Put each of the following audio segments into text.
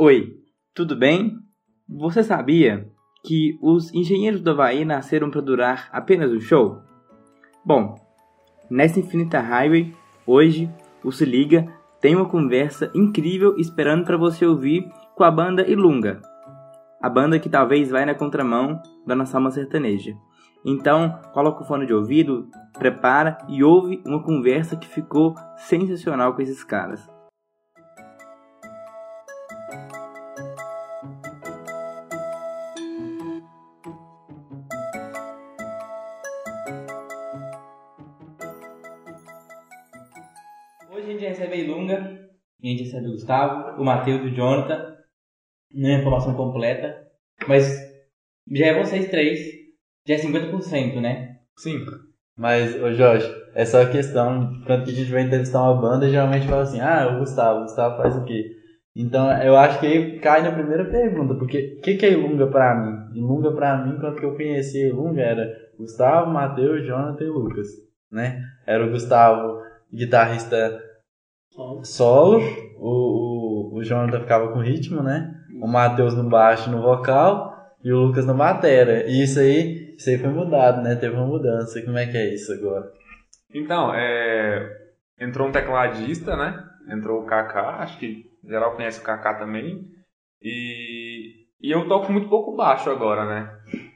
Oi, tudo bem? Você sabia que os engenheiros do Havaí nasceram para durar apenas um show? Bom, nessa Infinita Highway, hoje, o Se Liga tem uma conversa incrível esperando para você ouvir com a banda Ilunga, a banda que talvez vai na contramão da nossa alma sertaneja. Então, coloca o fone de ouvido, prepara e ouve uma conversa que ficou sensacional com esses caras. A gente recebe o Gustavo, o Matheus e o Jonathan. Não é informação completa, mas já é vocês três, já é 50%, né? Sim. Mas, ô Jorge, é só questão, quando a gente vai entrevistar uma banda, geralmente fala assim, ah, o Gustavo, o Gustavo faz o quê? Então, eu acho que aí cai na primeira pergunta, porque o que, que é Ilunga pra mim? Ilunga pra mim, quando que eu conheci Ilunga, era Gustavo, Matheus, Jonathan e Lucas, né? Era o Gustavo, guitarrista solo, o, o, o Jonathan ficava com ritmo, né? O Matheus no baixo no vocal, e o Lucas na batera. E isso aí, isso aí foi mudado, né? Teve uma mudança. Como é que é isso agora? Então, é... entrou um tecladista, né? Entrou o Kaká, acho que geral conhece o Kaká também. E... e eu toco muito pouco baixo agora, né?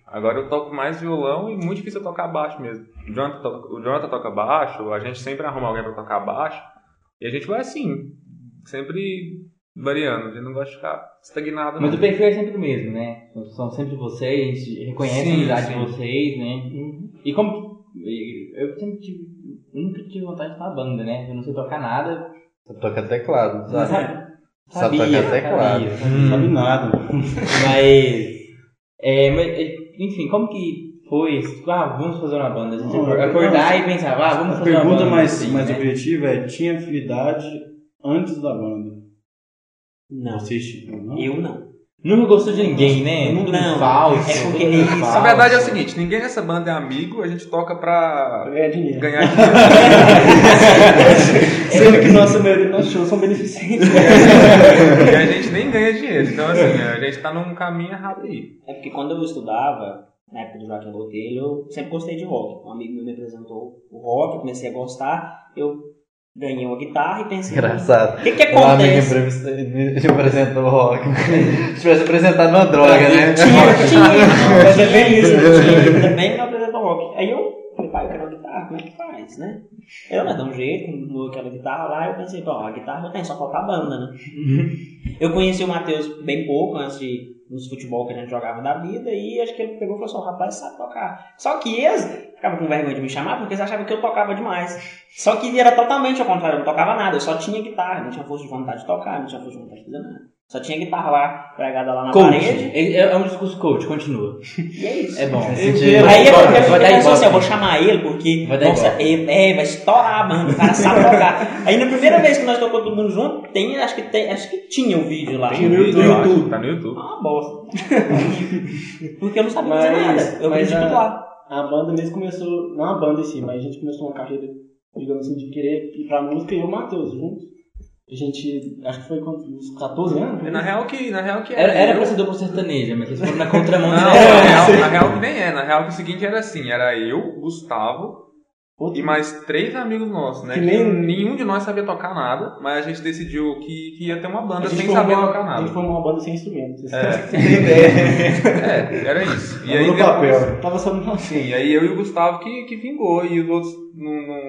Agora eu toco mais violão e muito difícil eu tocar baixo mesmo. O Jonathan, toca, o Jonathan toca baixo, a gente sempre arruma alguém pra tocar baixo. E a gente vai assim, sempre variando. A gente não gosta de ficar estagnado. Mas não. o perfil é sempre o mesmo, né? São sempre vocês, a gente reconhece Sim, a amizade sim. de vocês, né? E como. Eu sempre tive. Nunca tive vontade de estar na banda, né? Eu não sei tocar nada. Só toca teclado, sabe? sabe- Só sabia, toca teclado. sabia, sabia. Não sabe nada. Mas, é, mas, é, enfim, como que foi? Ah, vamos fazer uma banda. A gente Não, acordar e pensar, ah, vamos A fazer uma pergunta banda. mais, assim, mais né? objetiva é: tinha afinidade antes da banda? Não, Vocês não? eu não. Nunca gostou de ninguém, né? Não, não. falso. É porque tudo isso-. A verdade é o seguinte, ninguém nessa banda é amigo, a gente toca pra ganhar dinheiro. ganhar dinheiro. Sendo que nossa maioria dos shows são beneficentes. e a gente nem ganha dinheiro. Então, assim, a gente tá num caminho errado aí. É porque quando eu estudava, na época do Joaquim Botelho, eu sempre gostei de rock. Um amigo meu me apresentou o rock, eu comecei a gostar, eu ganhei uma guitarra e pensei... Engraçado. O que que Um amigo acontece? me me apresentou o rock. Se tivesse apresentado uma droga, né? Tinha, tinha, mas é bem isso, tinha, também me apresentou rock. Aí eu falei, pai, eu quero uma guitarra, como é que faz, né? Eu, né, dá um jeito, aquela guitarra lá, eu pensei, bom, a guitarra eu tenho, só falta a banda, né? Eu conheci o Matheus bem pouco antes de nos futebol que a gente jogava da vida e acho que ele pegou e falou assim, "Ó, rapaz, sabe tocar. Só que eles ficavam com vergonha de me chamar porque eles achavam que eu tocava demais. Só que era totalmente ao contrário, eu não tocava nada, eu só tinha guitarra, não tinha força de vontade de tocar, não tinha força de vontade de fazer nada. Só tinha guitarra lá, pregada lá na Coach. parede, É, é um discurso coach, continua. e é isso. É bom. Aí eu, eu, eu, assim, eu vou chamar ele porque Vai dar nossa, ele, é, vai estourar a banda, o cara sabe tocar. Aí na primeira vez que nós tocamos todo mundo junto, tem, acho que tem, acho que tinha o vídeo lá. Tem no vídeo, eu YouTube. Tá no YouTube. Ah, uma bosta. porque eu não sabia fazer Mas- nada. Eu aprendi tudo lá. A banda mesmo começou, não a banda em si, mas a gente começou uma carreira, digamos assim, de querer ir pra música e eu e o Matheus juntos. A gente, acho que foi com uns 14 anos. Na real que, na real que Era, era eu- pra ser duplo sertaneja, mas vocês foram na contramão Não, na real, na real que nem é. Na real que o seguinte era assim, era eu, Gustavo Outro- e mais três amigos nossos, né? Que Que nem- Nenhum de nós sabia tocar nada, mas a gente decidiu que, que ia ter uma a banda sem saber uma- tocar A nada. gente formou uma banda sem instrumentos. É. É, era isso. E Tava aí no depois, papel. Tava só no papel. Sim, e aí eu e o Gustavo que, que vingou, e os outros não, não,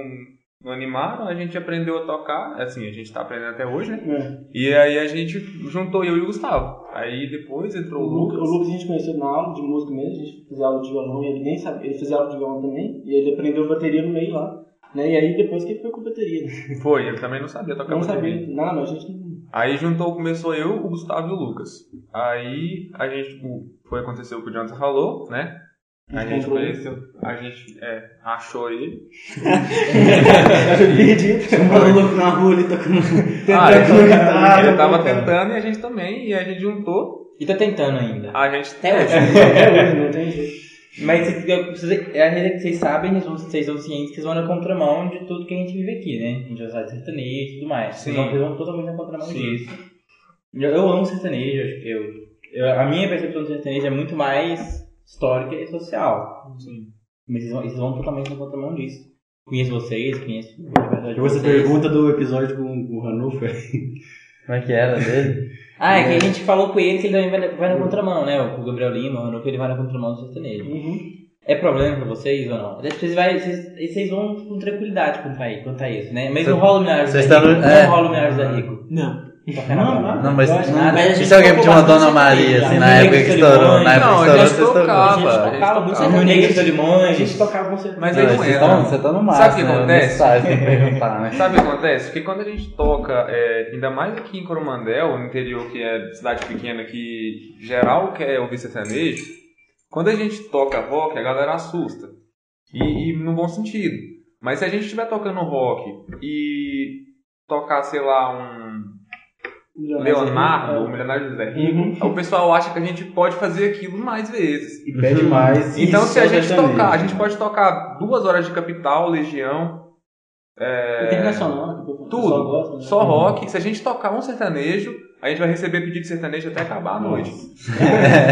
não animaram, a gente aprendeu a tocar, assim, a gente tá aprendendo até hoje, né? É. E aí a gente juntou eu e o Gustavo. Aí depois entrou O o Lucas, o Lucas a gente conheceu na aula de música mesmo, a gente fazia aula de violão e ele nem sabia, ele fazia aula de violão também, e ele aprendeu bateria no meio lá. Né? E aí depois que ele foi com bateria. né? Foi, ele também não sabia tocar Não bateria. sabia nada, a gente não. Aí juntou, começou eu, o Gustavo e o Lucas. Aí a gente, tipo, foi acontecer o que o Jonathan falou, né? A gente conheceu, a gente é, achou ele. Perdido. Chamando o louco na rua ali tocando. Ah, ele, Tentando guitarra, ele tava tentando. e a gente também, e a gente juntou. E tá tentando ainda. A gente Até hoje. Até hoje, não tem jeito. Mas vocês, vocês, a é que vocês sabem, vocês vão- vocês são cientes que vocês vão na contramão de tudo que a gente vive aqui, né? A gente vai usar sertanejo e tudo mais. Vocês Sim. vão, vocês vão totalmente na contramão Sim. disso. Eu, eu amo sertanejo, acho que eu, eu- a minha percepção do sertanejo é muito mais histórica e social. Mas eles vão, eles vão totalmente na contramão disso. Conheço vocês, conheço a verdade de Você vocês. pergunta do episódio com com o Ranulfo. Como é que era dele? Ah, é que a gente falou com ele que ele também vai, na- vai na contramão, né? O Gabriel Lima, o Ranulfo, ele vai na contramão do sertanejo. É problema pra vocês ou não? Vocês, vai, vocês, vocês vão com tranquilidade quanto a, quanto a isso, né? Mas não rola o Milhares Vocês da Rico. é. Não rola o Milhares da Rico. Não. Na banda. Não, mas, nada. Mas e se alguém pedir uma Dona Maria, assim, na época que estourou, na época Não, que a estourou, estão... tocava. A gente a gente tocava muito tocava. sertanejo de A gente tocava com certeza. Mas Não, aí não estão- Você tá no máximo, Sabe o que né? acontece? Né? Sabe o que acontece? Porque quando a gente toca, é, ainda mais aqui em Coromandel, no interior que é cidade pequena, que geral quer ouvir sertanejo, quando a gente toca rock, a galera assusta. E, e no bom sentido. Mas se a gente estiver tocando rock e tocar, sei lá, um Leonardo, ou Milionário José Rico, o pessoal acha que a gente pode fazer aquilo mais vezes. E pede mais. Então, se a é gente tocar, a gente pode tocar duas horas de Capital, Legião, Internacional, que o pessoal tudo, gosta, né? só rock. Se a gente tocar um sertanejo, a gente vai receber pedido de sertanejo até acabar a noite.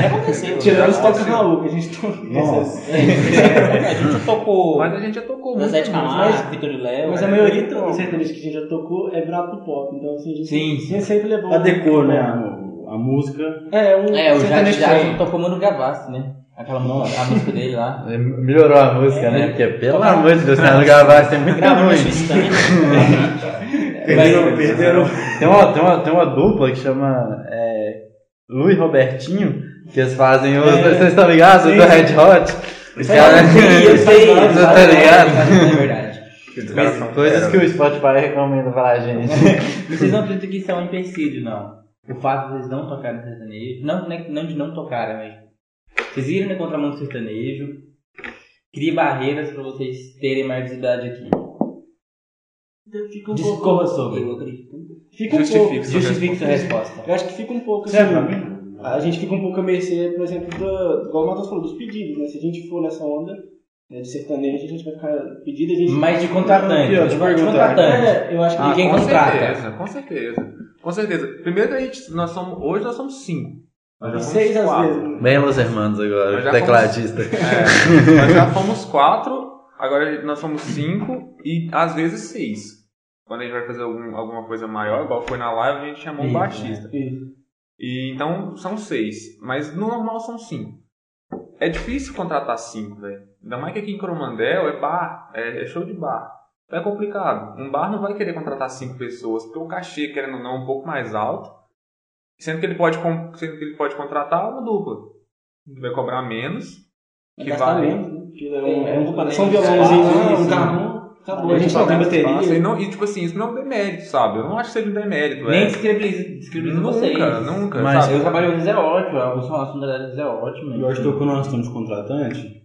Aconteceu. Tirando os toques. Raul, que a gente toca. Nossa. A gente tocou Mas a gente já tocou. Zé de. Camargo, Vitor e Léo. Mas a é, maioria do sertanejo que a gente já tocou é virado pro pop. Então, assim, a gente Sim, sempre- sempre levou. Né? A, a música. É, um É, o sertanejo Jade já tocou Mano Gavassi, né? Aquela música, a música dele lá. Melhorou a música, né? Porque, pelo amor de Deus, Fernando Gavassi tem muito ruim. Perderam, perderam. Tem uma, tem, uma, tem uma dupla que chama é, Lu e Robertinho, que eles fazem os. Vocês estão ligados? Do Red Hot? Os caras. Eu sei, tá ligado? É verdade. Coisas que o Spotify recomenda pra gente. Vocês não acreditam que isso é um empecilho, não. O fato de vocês não tocarem sertanejo, não, não é- não de não tocarem, mas vocês irem na contramão do sertanejo, cria barreiras pra vocês terem mais visibilidade aqui. Fica um Discorra pouco- sobre. Eu acredito. Fica um Justifique pouco. sua Justifique sua resposta. Eu acho que fica um pouco assim. Serve pra mim? A gente fica um pouco a mercê, por exemplo, do, igual o Matheus falou, dos pedidos, né? Se a gente for nessa onda né, de sertanejo, a gente vai ficar pedido, a gente. Mas de contratante, eu de contratante. É, eu acho que Ah, Ninguém com contrata. certeza, com certeza. Com certeza. Primeiro que a gente, nós somos, hoje nós somos cinco. Nós já fomos seis às quatro. vezes. Bem Los Hermanos agora, tecladista. É, nós já fomos quatro, agora nós somos cinco e às vezes seis. Quando a gente vai fazer algum- alguma coisa maior, igual foi na live, a gente chamou um baixista. Isso. E, então são seis, mas no normal são cinco. É difícil contratar cinco, velho. Ainda mais que aqui em Coromandel é bar, é, é show de bar. Então é complicado. Um bar não vai querer contratar cinco pessoas, porque o cachê, querendo ou não, é um pouco mais alto. Sendo que ele pode, com- sendo que ele pode contratar uma dupla. Que vai cobrar menos. Que Gastar vai. menos, né? É um, é um, É, são é, violãozinho, é, um é, carrão, acabou. A gente Só não tem espaço. E, bateria. não, e tipo assim, isso não é um demérito, sabe? Eu não acho que seja um demérito. Nem é. descredibiliza descredibiliza Nunca, vocês. nunca. Mas sabe? Eu trabalho com é ótimo, o som assunto da é ótimo. Eu acho que quando nós estamos de contratante,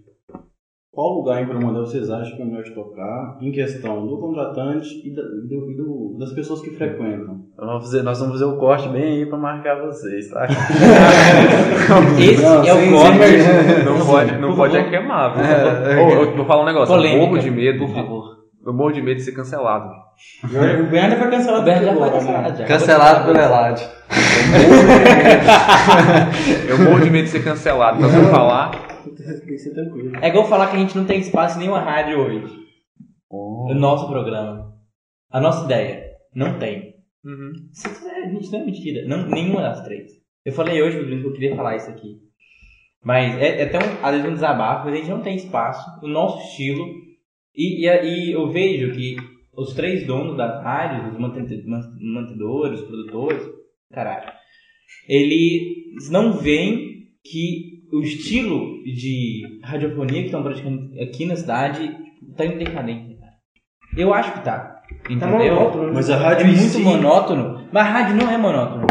qual lugar em Coromandel vocês acham que é melhor de tocar em questão do contratante e, da- e do- e do- das pessoas que frequentam? Vamos fazer, nós vamos fazer o corte bem aí pra marcar vocês, tá? Esse Não, é o corte. Não pode, não pode é queimar? É, Ô, eu vou falar um negócio, Polêmica, eu morro de medo. por de- favor. Eu morro de medo de ser cancelado. O Bernardo foi O cancelado. Berto já pelo foi né? cancelado já. Cancelado pelo Elad. Eu morro de medo de ser cancelado. Então, se eu falar, Tem que ser tranquilo. É igual falar que a gente não tem espaço em nenhuma rádio hoje. O nosso programa. A nossa ideia. Não tem. uhum. Isso é, isso não é mentira. Não, nenhuma das três. Eu falei hoje, Bruno, que eu queria falar isso aqui. Mas é, é até um, às vezes um desabafo, mas a gente não tem espaço. O nosso estilo. E, e, e eu vejo que os três donos das rádios, os mantedores, os produtores, caralho, eles não veem que o estilo de radiofonia que estão praticando aqui na cidade tá em decadência, cara. Eu acho que tá. Tá Entendeu? monótono, né? Mas a É rádio em muito si, monótono, mas a rádio não é monótono.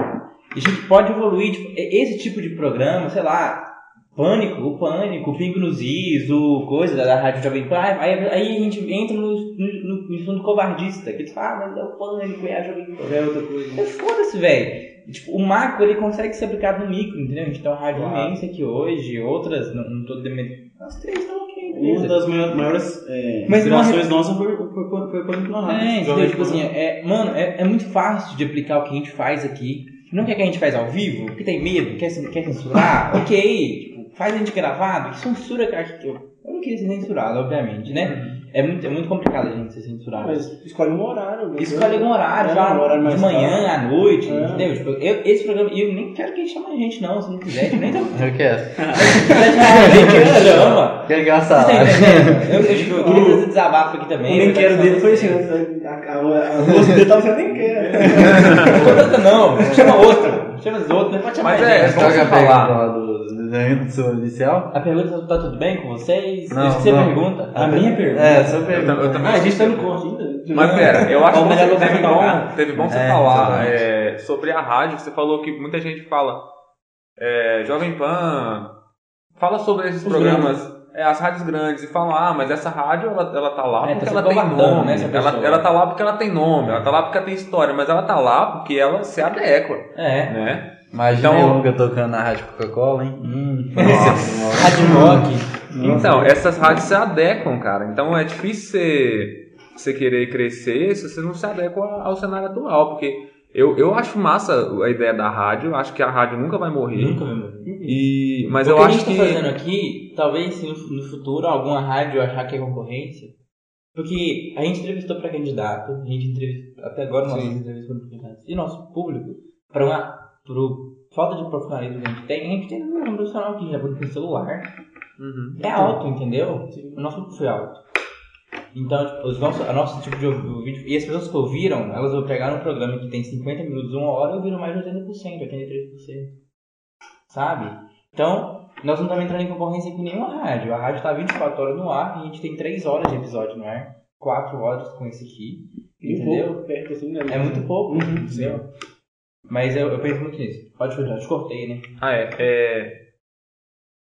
A gente pode evoluir, tipo, e- esse tipo de programa, sei lá, Pânico, o Pânico, o Pingo nos Is, o coisa da, Rádio Jovem Pan, aí, aí a gente entra no, no, no fundo covardista, que eles falam, ah, mas é o Pânico, é a Jovem Pan. É outra coisa. Mas Foda-se, velho. Tipo, o macro ele consegue ser aplicado no micro, entendeu? A gente tem uma rádio Claro. imensa aqui hoje, outras, não, não tô demetendo. As três estão ok, uma beleza. das maiores, maiores é, Mas inspirações nossas foi, foi, foi, foi Pânico na rádio. É, entendeu? Tipo assim, é, mano, é, é muito fácil de aplicar o que a gente faz aqui. Não quer que a gente faz ao vivo? Porque tem medo? Quer, quer censurar? ok, faz a gente gravado. Que censura, que eu, eu não queria ser censurado, obviamente, né? É muito, é muito complicado a gente ser censurado. Mas escolhe um horário. né? Escolhe um horário, É, fala um horário de manhã, à noite, É. entendeu? Tipo, eu, esse programa, e eu nem quero que ele chame a gente, não, se não quiser, tipo, nem tô. Eu quero. Se quiser chamar a gente, ele chama. Quero ganhar tá salário. Eu, eu, tipo, eu queria fazer desabafo aqui também. O nem quero dele foi assim, né? a, moça dele tava assim, eu nem quero. Não, chama outra. Chama as outras, pode chamar Mas a é, Joga a falar. Do seu inicial? A pergunta tá tudo bem com vocês? Não, Isso que você não. pergunta. A minha pergunta. É, sua Eu, pergunta. tam- eu também Ah, a gente tá no corte ainda? Mas pera, eu acho que você- teve, bom, teve bom você É, falar é, sobre a rádio. Você falou que muita gente fala. é, Jovem Pan fala sobre esses Os programas, é, as rádios grandes, e falam: ah, mas essa rádio ela, ela tá lá É, porque tá ela se tem nome. né, essa ela, pessoa. ela tá lá porque ela tem nome, ela tá lá porque ela tem história, mas ela tá lá porque ela se adequa, É. né? Imagina Então- Lunga tocando na rádio Coca-Cola, hein? Hum, Rádio Rock. Então, essas rádios se adequam, cara. Então é difícil você, você querer crescer se você não se adequa ao cenário atual, porque eu, eu acho massa a ideia da rádio, eu acho que a rádio nunca vai morrer. Nunca vai morrer. E, mas o eu que a acho gente que. tá fazendo aqui, talvez no, futuro alguma rádio achar que é concorrência. Porque a gente entrevistou para candidato, a gente entrevistou, até agora entrevistas foram para candidatos, e nosso público, para uma pro falta de profissionalismo que a gente tem, a gente tem um profissional que já com celular, Uhum. é alto, entendeu? O nosso público foi alto. Então, tipo, os nossos, a nosso tipo de vídeo. E as pessoas que ouviram, elas pegaram um programa que tem 50 minutos, uma hora, e ouviram mais de 80%, 83%. Sabe? Então, nós não estamos entrando em concorrência com nenhuma rádio. A rádio está 24 horas no ar e a gente tem 3 horas de episódio no ar. 4 horas com esse aqui. Entendeu? pouco, perto assim, né? É muito pouco, Uhum. entendeu? Mas eu, eu penso muito nisso. Pode continuar, te cortei, né? Ah, é. é...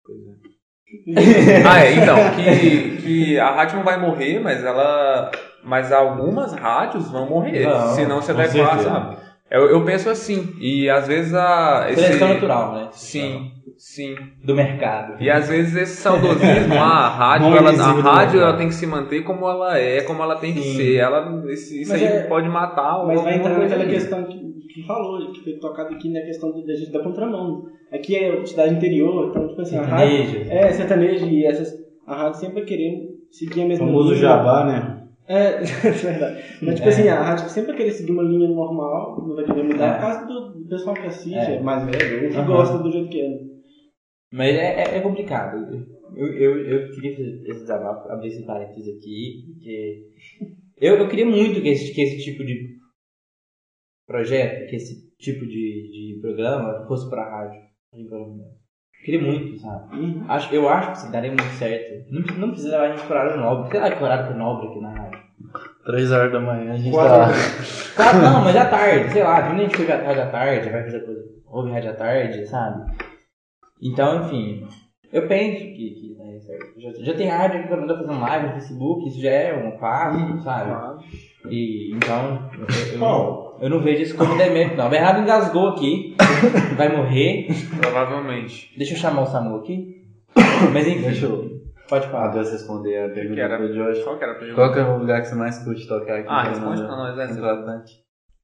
Pois é. ah, é, então, que, que a rádio não vai morrer, mas ela. Mas algumas rádios vão morrer, se não se com adequar, certeza. sabe? Eu, eu penso assim, e às vezes a. esse- Seleção natural, né? Sim, sim. Do mercado. E às vezes esse saudosismo, ah, a rádio, Bom ela, a rádio ela tem que se manter como ela é, como ela tem que Sim. ser. Ela, esse- isso Mas aí é- pode matar Mas vai entrar naquela questão que, que falou, que foi tocado aqui na questão do, da gente da contramão. Aqui é cidade interior, então, tipo assim, a rádio. Sertanejo. É, sertanejo e essas. A rádio sempre vai querer seguir a O mesma famoso linha. jabá, né? É, é verdade. Mas, tipo É. assim, a rádio sempre vai querer seguir uma linha normal, não vai querer mudar É. por causa do, pessoal que assiste, É. mais velho, que Aham. gosta do jeito que é. Mas é, é, é complicado. Eu, eu, eu queria fazer esse desabafo, abrir esse parênteses aqui, porque eu, eu queria muito que esse, que esse tipo de projeto, que esse tipo de, de programa fosse pra rádio. Queria muito, sabe? Uhum. Acho, eu acho que isso daria muito certo. Não, não precisa levar a gente para horário nobre. Sei lá que horário que é nobre aqui na rádio. Três horas da manhã a gente Quatro tá lá. Claro, não, mas à tarde, sei lá, a gente foi à rádio à tarde, vai fazer coisa, ouve rádio à tarde, sabe? Então, enfim, eu penso que, que certo. Já, já tem rádio que quando anda fazendo live no Facebook, isso já é um passo, sabe? E então, eu, eu, não, eu não vejo isso como demérito, não. O Bernardo engasgou aqui, vai morrer. Provavelmente. Deixa eu chamar o Samu aqui. Mas enfim, Deixa eu. pode falar. Deus responder a que pergunta era? do Jorge. Qual que era a pergunta? Qual que é o lugar que você mais curte tocar aqui? Ah, responde pra nós, é, Atlântico.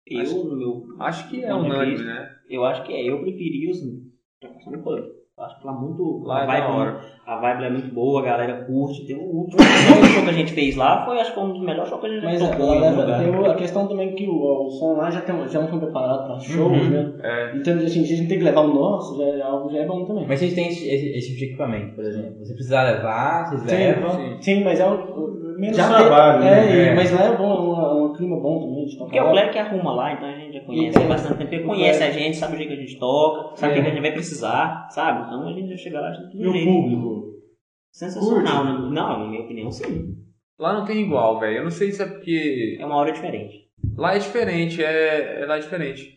Eu, meu. Acho que é unânime, né? Eu acho que é. Eu preferi assim. tocar no pub. Acho que lá muito. Lá a, é vibe, da hora. a vibe é muito boa, a galera curte. Tem o último show que a gente fez lá foi, acho que um dos melhores shows que a gente Mas já a, tocou em algum galera, lugar. tem o- a questão também que o, o som lá já, tem, já não foi preparado para shows, Uhum. né? É. Então, assim, se a gente tem que levar o nosso, já, é algo já é bom também. Mas vocês têm esse, esse, esse tipo de equipamento, por exemplo. Você precisar levar, vocês Sim, levam. Sim. Sim, mas é um. Menos já trabalho, tem- né? É, É. mas lá é bom, é um, é um clima bom também de tocar. Porque é o lá. Cleber que arruma lá, então a gente já conhece E- há bastante tempo. Ele o conhece Cleber. a gente, sabe o jeito que a gente toca, sabe o É. que a gente vai precisar, sabe? Então a gente já chega lá já tudo E o jeito. público? Sensacional, né? Não, na minha opinião, sim. Lá não tem igual, velho. Eu não sei se é porque. É uma hora diferente. Lá é diferente, é, é lá é diferente.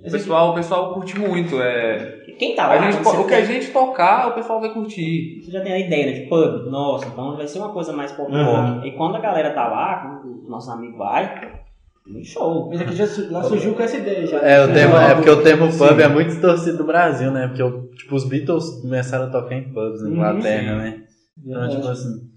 O pessoal, o pessoal curte muito. É... Quem tá A lá, gente, quando o que a gente tocar, o pessoal vai curtir. Você já tem a ideia, né? De pub, nossa, então vai ser uma coisa mais pop Uhum. E quando a galera tá lá, quando o nosso amigo vai, show. Mas aqui já, surgiu com essa ideia já. É, o tempo, é porque o Sim. pub é muito distorcido do Brasil, né? Porque tipo, os Beatles começaram a tocar em pubs na Uhum, Inglaterra, sim. né? Então, tipo assim.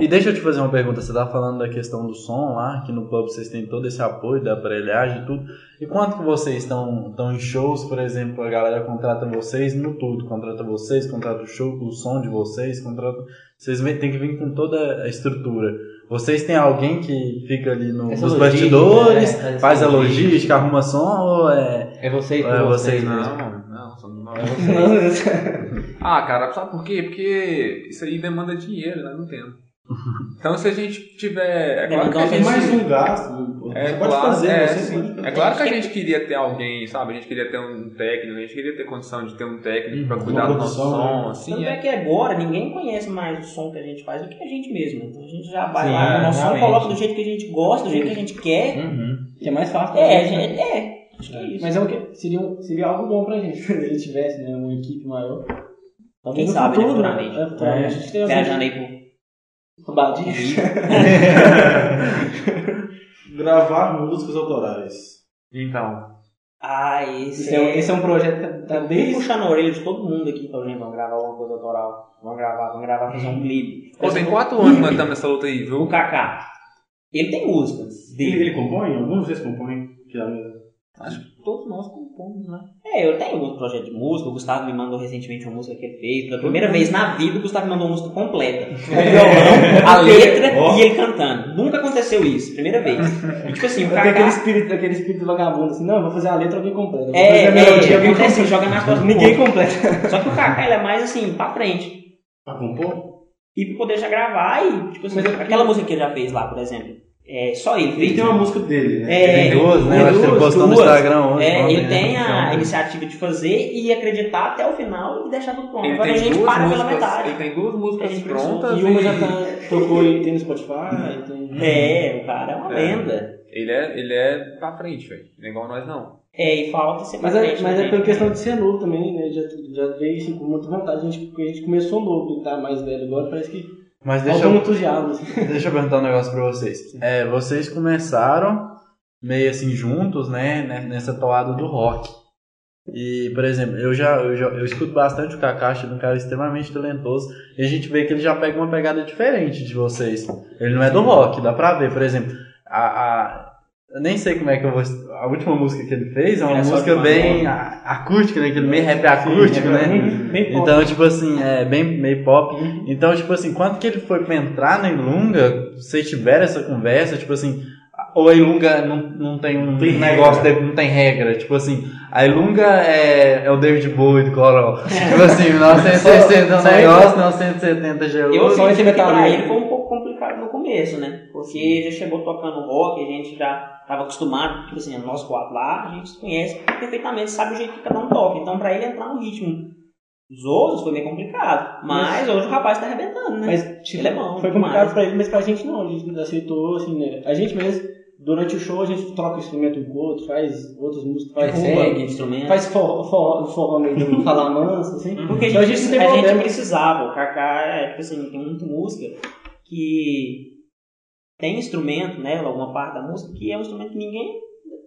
E deixa eu te fazer uma pergunta. Você tá falando da questão do som lá, que no pub vocês têm todo esse apoio da aparelhagem e tudo. E quanto que vocês estão, estão em shows, por exemplo, a galera contrata vocês no tudo, contrata vocês, contrata o show, o som de vocês, contrata. Vocês têm que vir com toda a estrutura. Vocês têm alguém que fica ali no- nos logística, bastidores, né? Faz a logística. arruma som ou é. É vocês É vocês vocês, né? mesmo. Não, não, somos nós. É Ah, cara, sabe por quê? Porque isso aí demanda dinheiro, né? Não temos. Então se a gente tiver. É claro que a gente. mais um gasto. É você pode claro, fazer, é, você sim. É claro que a gente queria ter alguém, sabe? A gente queria ter um técnico, a gente queria ter condição de ter um técnico pra cuidar do nosso som, né? assim. Tanto é É. que agora ninguém conhece mais o som que a gente faz do que a gente mesmo. Então a gente já vai Sim, lá é, no nosso som, coloca do jeito que a gente gosta, do jeito que a gente quer. Uhum. Que é mais fácil. É, a gente, né? é. Acho que é isso. Mas é o que? Seria, um- seria algo bom pra gente, se a gente tivesse né, uma equipe maior. Quem sabe, né, futuramente. É, futuramente. A gente tem Viajando aí pro uma badinha. Gravar músicas autorais. Então. Ah, esse, Esse é, esse é um projeto que tá Vem desde... puxando a orelha de todo mundo aqui, falando, gente, vamos gravar alguma coisa autoral. Vamos gravar, vamos gravar, fazer um clipe. Pô, tem quatro anos que nós estamos nessa luta aí, O viu? Kaká, ele tem músicas Ele, dele. ele compõe? Alguns é a- Acho que todos nós compomos, né? É, eu tenho alguns projetos de música. O Gustavo me mandou recentemente uma música que ele fez. Pela primeira vez na vida, o Gustavo me mandou uma música completa. Com violão, a letra Ó. e ele cantando. Nunca aconteceu isso, primeira vez. E tipo assim, o Tem aquele Kaká. espírito, aquele espírito vagabundo assim, não, eu vou fazer a letra alguém completa. É, a melodia é, alguém acontece, completa. joga nas costas Ninguém completa. Só que o Kaká ele é mais assim, pra frente. Pra compor? E pra poder já gravar e, tipo assim, Mas é aquela música que ele já fez lá, por exemplo. É só ele Ele tem uma música dele, né? É, Tem duas, né? Eu acho que ele duas, postou no. Instagram hoje. É, ontem, ele né? tem a Então, iniciativa de fazer e acreditar até o final e deixar tudo pronto. Ele Agora a gente para pela músicas. metade. Ele tem duas músicas prontas. E uma já tá, tocou e tem no Spotify, tem... É, o cara é uma É. lenda. Ele é, ele é pra frente, velho. Não é igual nós, não. É, e falta ser Mas pra é, mas né, é pela questão de ser novo também, né? Já, já veio assim, com muita vontade. A gente, porque a gente começou novo e tá mais velho agora, parece que Mas deixa eu, entusiasmo. Assim. deixa eu perguntar um negócio pra vocês. É, vocês começaram meio assim juntos, né? né, Nessa toada do rock. E, por exemplo, eu já, eu já eu escuto bastante o Kakashi, é um cara extremamente talentoso. E a gente vê que ele já pega uma pegada diferente de vocês. Ele não é do rock, dá pra ver. Por exemplo, a, a- eu nem sei como é que eu vou. A última música que ele fez é uma é música bem acústica, né? Aquele meio rap acústico, né? Bem pop. Então, tipo assim, é bem meio pop. Então, tipo assim, quando que ele foi pra entrar na Ilunga, vocês tiveram essa conversa, tipo assim, ou a Ilunga não, não tem um Tem negócio, de- não tem regra, tipo assim, a Ilunga é, é o David Bowie do Coral. tipo assim, 1960 é um negócio, 1970 já é Eu outro. Só que pra metalheiro. ele foi um pouco complicado no começo, né? Porque já chegou tocando rock, a gente já estava acostumado, tipo assim, nós quatro lá, a gente se conhece perfeitamente, sabe o jeito que cada um toca. Então pra ele entrar no ritmo dos outros foi meio complicado. Mas, hoje o rapaz tá arrebentando, né? Mas, tipo, Ele é bom foi complicado pra ele, mas pra gente não. A gente aceitou, assim, né? A gente mesmo, durante o show, a gente troca o instrumento um com o outro, faz outras músicas, faz rumba, instrumento. faz forró, meio do falar manso, assim. Porque a Então gente, não tem a gente precisava, o Kaká é, tipo assim, tem muita música que tem instrumento, né, alguma parte da música, que é um instrumento que ninguém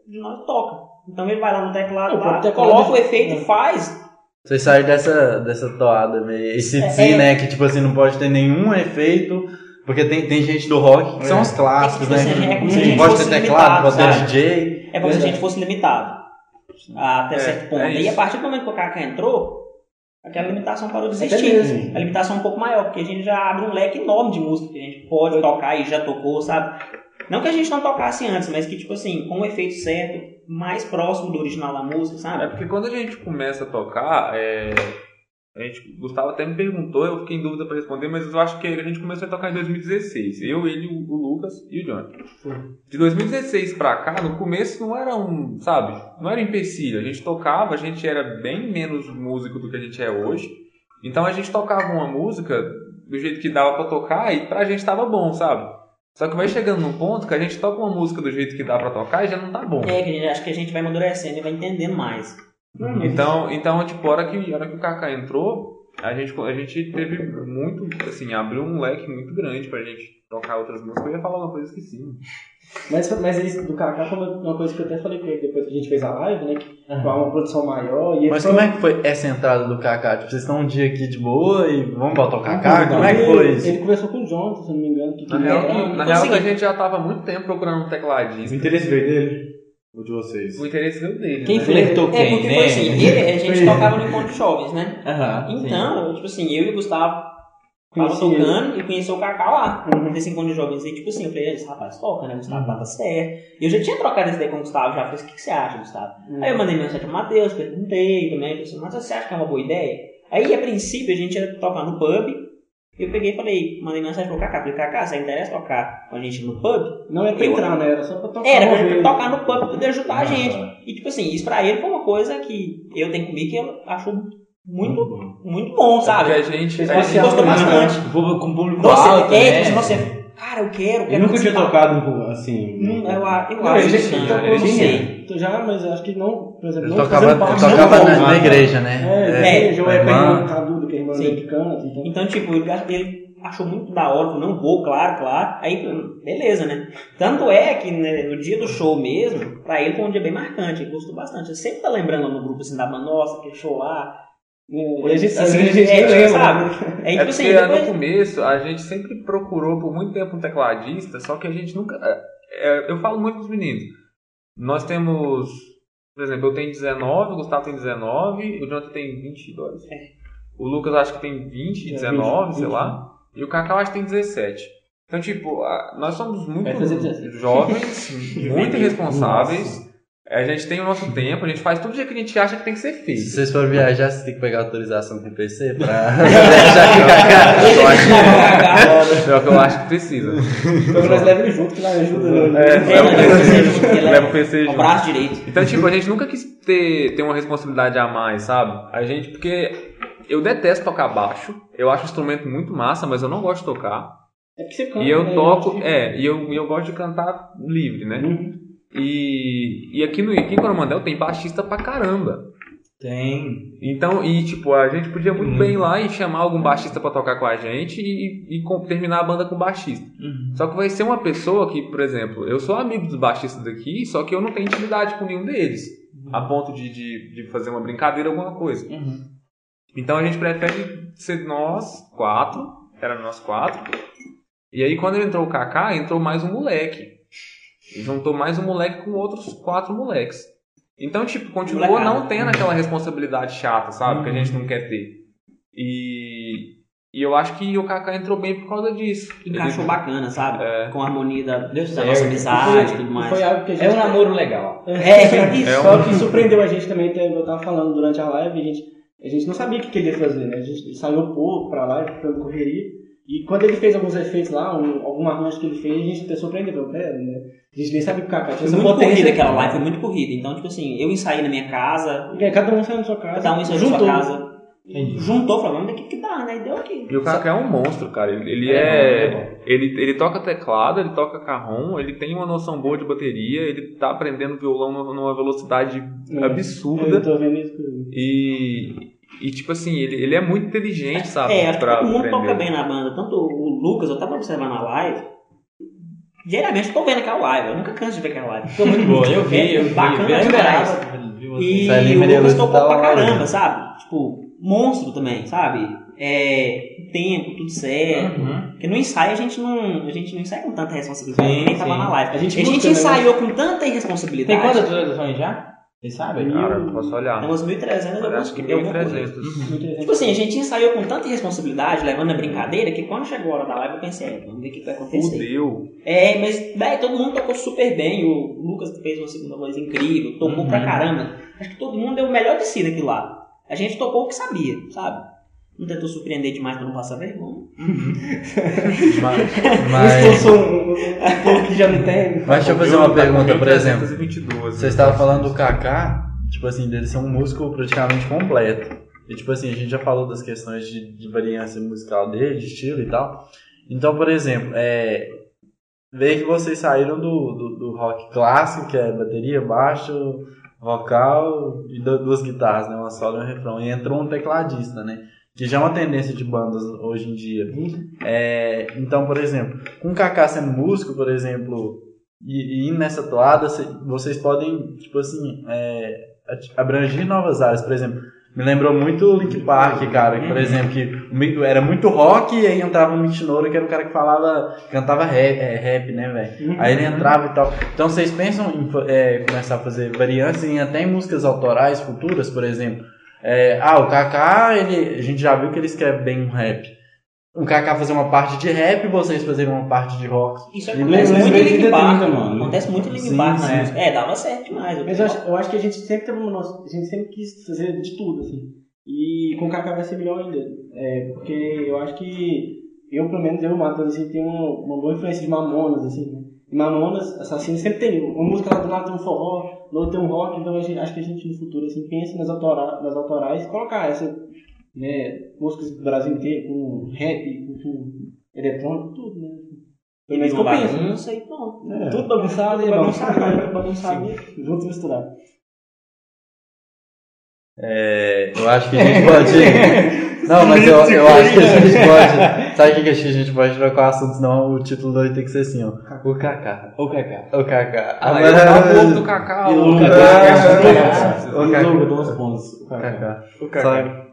de nós toca. Então ele vai lá no teclado, O lá, coloca o é- efeito é. e faz. Vocês saem dessa, dessa toada meio esse É, é. né? Que tipo assim, não pode ter nenhum efeito. Porque tem, tem gente do rock que são os clássicos, É, né? tipo assim, é como se a Não gente pode ter teclado, pode ter? DJ. É como se a gente fosse limitado até É, certo ponto. é e a partir do momento que o Kaká entrou, aquela limitação parou de Até existir. A limitação é um pouco maior, porque a gente já abre um leque enorme de música que a gente pode tocar e já tocou, sabe? Não que a gente não tocasse antes, mas que, tipo assim, com o efeito certo, mais próximo do original da música, É sabe? porque quando a gente começa a tocar, é, a gente, o Gustavo até me perguntou, eu fiquei em dúvida pra responder, mas eu acho que a gente começou a tocar em 2016. Eu, ele, o, o Lucas e o Johnny. De 2016 pra cá, no começo não era um, sabe, não era um empecilho. A gente tocava, a gente era bem menos músico do que a gente é hoje. Então a gente tocava uma música do jeito que dava pra tocar e pra gente tava bom, sabe? Só que vai chegando num ponto que a gente toca uma música do jeito que dá pra tocar e já não tá bom. É, que a gente, acho que a gente vai amadurecendo e vai entendendo mais. Então, então tipo, a hora que, a hora que o Kaká entrou, a gente, a gente teve muito, assim, abriu um leque muito grande pra gente tocar outras músicas, eu ia falar uma coisa que sim. Mas, mas isso do Kaká foi uma, coisa que eu até falei com ele depois que a gente fez a live, né? Que foi uma produção maior. E ele Mas foi- como é que foi essa entrada do Kaká? Tipo, vocês estão um dia aqui de boa e vamos botar o Kaká? Como é que foi isso? Ele conversou com o Jonathan, se eu não me engano. Que Na real, na então, real que a seguinte- gente já tava há muito tempo procurando um O tecladista. interesse veio dele? Ou de vocês? O interesse veio dele. Quem né? flertou É, quem, porque né? foi assim, ele, a gente tocava no encontro de jovens, né? Sim. Então, tipo assim, eu e o Gustavo tava tocando e conheci o Kaká lá, Uhum. nesse encontro de jovens. E tipo assim, eu falei, esse rapaz toca, né? Gustavo tá certo. Eu já tinha trocado essa ideia com o Gustavo, já falei, o que, que você acha, Gustavo? Aí eu mandei mensagem pro Matheus, perguntei também, falei assim, Matheus, você acha que é uma boa ideia? Aí, a princípio, a gente ia tocar no pub. Eu peguei e falei, mandei mensagem pro Kaká, falei, Kaká, você interessa tocar com a gente no pub? Não era pra Eu- entrar, né? Era só pra tocar. Era pra vez. tocar no pub pra poder ajudar a Ah, gente. tá. E tipo assim, isso pra ele foi uma coisa que eu tenho comigo que eu acho muito, bom. muito bom, sabe? Porque a gente. A gente gostou também, né? bastante. Com com público Nossa, alto, é, né? tipo, você, cara, eu quero, eu quero nunca tinha tocado um, assim. Eu, a- eu Não, acho que não, tocou, eu não sei. Já, mas eu acho que não, por exemplo, não tocava, parte tocava na, igreja, É, né? é, igreja, ou é a Caduda, que é Sim. canta. Então, Então, tipo, ele, ele achou muito da hora, falou, não vou, claro, claro. Aí, beleza, né? Tanto é que né, no dia do show mesmo, pra ele foi um dia bem marcante, ele gostou bastante. Ele sempre tá lembrando no grupo assim da banda, nossa, aquele show lá. é, a gente, Sim, às vezes a gente é, lembra. sabe? né? Aí, É tipo assim, porque depois... no começo a gente sempre procurou por muito tempo um tecladista, só que a gente nunca. é, é, eu falo muito com os meninos. Nós temos. Por exemplo, eu tenho 19, o Gustavo tem 19, o Jonathan tem 22. O Lucas acho que tem 20, É, 19, 20, sei lá. E o Cacau acho que tem 17. Então, tipo, a- nós somos muito 17. jovens, muito irresponsáveis. A gente tem o nosso tempo, a gente faz tudo o dia que a gente acha que tem que ser Se feito. vocês forem viajar, vocês têm que pegar autorização com o PC pra viajar com o Kaká. Eu acho que, pior que eu acho que precisa. Então nós levamos ele junto, que nós ajuda. É, É, leva o leva PC junto, Leva o PC É o junto. braço direito. Então, tipo, a gente nunca quis ter, ter uma responsabilidade a mais, sabe? A gente, porque eu detesto tocar baixo. Eu acho o instrumento muito massa, mas eu não gosto de tocar. É porque você canta, E eu né? toco, é, e eu, e eu gosto de cantar livre, né? Uhum. E, e aqui no aqui em Coromandel tem baixista pra caramba. Tem. Então, e tipo, a gente podia muito Uhum. bem ir lá e chamar algum baixista pra tocar com a gente e, e com- terminar a banda com baixista. Uhum. Só que vai ser uma pessoa que, por exemplo, eu sou amigo dos baixistas daqui, só que eu não tenho intimidade com nenhum deles. A ponto de, de, de fazer uma brincadeira, alguma coisa. Uhum. Então a gente prefere ser nós quatro, era nós quatro. E aí quando entrou o Kaká, entrou mais um moleque. E juntou mais um moleque com outros quatro moleques. Então, tipo, continuou Molecada. não tendo aquela responsabilidade chata, sabe? Que a gente não quer ter. E, e eu acho que o Kaká entrou bem por causa disso. Encaixou Ele- bacana, sabe? É. Com a harmonia da, da certo. nossa amizade e tudo mais. Foi algo que a gente. É um namoro legal. É, isso. É um- Só que surpreendeu a gente também, eu tava falando durante a live, a gente, a gente não sabia o que que ele ia fazer, né? A gente ensaiou pouco pra live, pela correria. E quando ele fez alguns efeitos lá, um, algum arranjo que ele fez, a gente até surpreendeu. falou, "Pera, né? A gente nem sabia que o Kaká tinha Foi muito corrida aquela live, foi muito corrida. Então, tipo assim, eu ensaiei na minha casa, aí, Cada um saiu na sua casa. cada um ensaiou na sua casa. Juntou, falou, vamos ver o que que dá, né? E deu aqui. E o Kaká é um monstro, cara. Ele, ele É é. bom, é Ele, ele toca teclado, ele toca carrom, ele tem uma noção boa de bateria, ele tá aprendendo violão numa velocidade É. absurda. Eu tô vendo isso. E, e tipo assim, ele, ele é muito inteligente, sabe? É, acho que todo mundo aprender. toca bem na banda. Tanto o Lucas, eu tava observando a live. Diariamente eu tô vendo aquela live, eu nunca canso de ver aquela live. Ficou muito Boa, eu vi, eu vi. Bacana vi, vi. E o Lucas tocou tá pra lá, caramba, né? sabe? Tipo, monstro também, sabe? É, tempo, tudo certo. Uhum. Porque no ensaio a gente não, a gente não ensaia com tanta responsabilidade, Sim, nem tava sim. na live. A gente A gente né? ensaiou com tanta Tem irresponsabilidade. quantas atualizações já? Vocês sabem? Cara, eu posso olhar. Tem umas 1.300, eu Acho que eu vou correr. 1300. Tipo assim, a gente ensaiou com tanta irresponsabilidade, levando a brincadeira, que quando chegou a hora da live eu pensei, é, vamos ver o que vai acontecer. Fudeu. É, mas véi, todo mundo tocou super bem. O Lucas fez uma segunda voz incrível, tocou Uhum. pra caramba. Acho que todo mundo deu o melhor de si daquilo lá. A gente tocou o que sabia, sabe? Não tentou surpreender demais pra não passar vergonha. Mas, mas, Expulsou um, um, um povo que já não tem. mas deixa eu fazer uma pergunta, por exemplo. 1322. Você estava falando do Kaká, tipo assim, dele ser um músico praticamente completo. E tipo assim, a gente já falou das questões de, de variância musical dele, de estilo e tal. Então, por exemplo, é, veio que vocês saíram do, do, do rock clássico, que é bateria, baixo, vocal e du- duas guitarras, né? Uma solo e um refrão. E entrou um tecladista, né? que já é uma tendência de bandas hoje em dia. É, então, por exemplo, com o Kaká sendo músico, por exemplo, e, e nessa toada, cê- vocês podem, tipo assim, é, abranger novas áreas. Por exemplo, me lembrou muito o Link Park, cara, por exemplo, que era muito rock e aí entrava o Mitch Noura, que era um cara que falava, cantava rap, é, rap né, velho? Aí ele entrava e tal. Então vocês pensam em é, começar a fazer variantes em até em músicas autorais futuras, por exemplo? É, ah, o Kaká, ele, a gente já viu que ele escreve bem um rap. O Kaká fazer uma parte de rap e vocês fazerem uma parte de rock. Isso acontece muito em Linkin 30, Park. mano. Acontece muito em Linkin Park sim. música. É, dava certo demais. Mas eu acho, eu acho que a gente sempre teve noção, a gente sempre quis fazer de tudo, assim. E com o Kaká vai ser melhor ainda. É, porque eu acho que eu, pelo menos, eu e o Matheus, assim, tem uma, uma boa influência de Mamonas, assim, né? E Mamonas, Assassino, sempre tem uma música lá do lado tem um forró, no outro tem um rock, então gente, acho que a gente no futuro, assim, pensa nas, autora, nas autorais e colocar essa, né, músicas do Brasil inteiro, com rap, com, com eletrônico, tudo, né? E Mas uma compensa. bagunça e pronto. É. Tudo bagunçado e Bagunçado, bagunçado. Junto e misturado. É, eu acho que a gente pode. Não, mas eu, eu acho que a gente pode. Sabe o que que a gente pode trocar o assunto? Senão o título vai ter que ser assim, ó. O Kaká. O Kaká. O Kaká. Ah, eu tava o ovo do Cacau. E o o Cacau. O O Kaká. Duas pontos. O Kaká. O Cacau.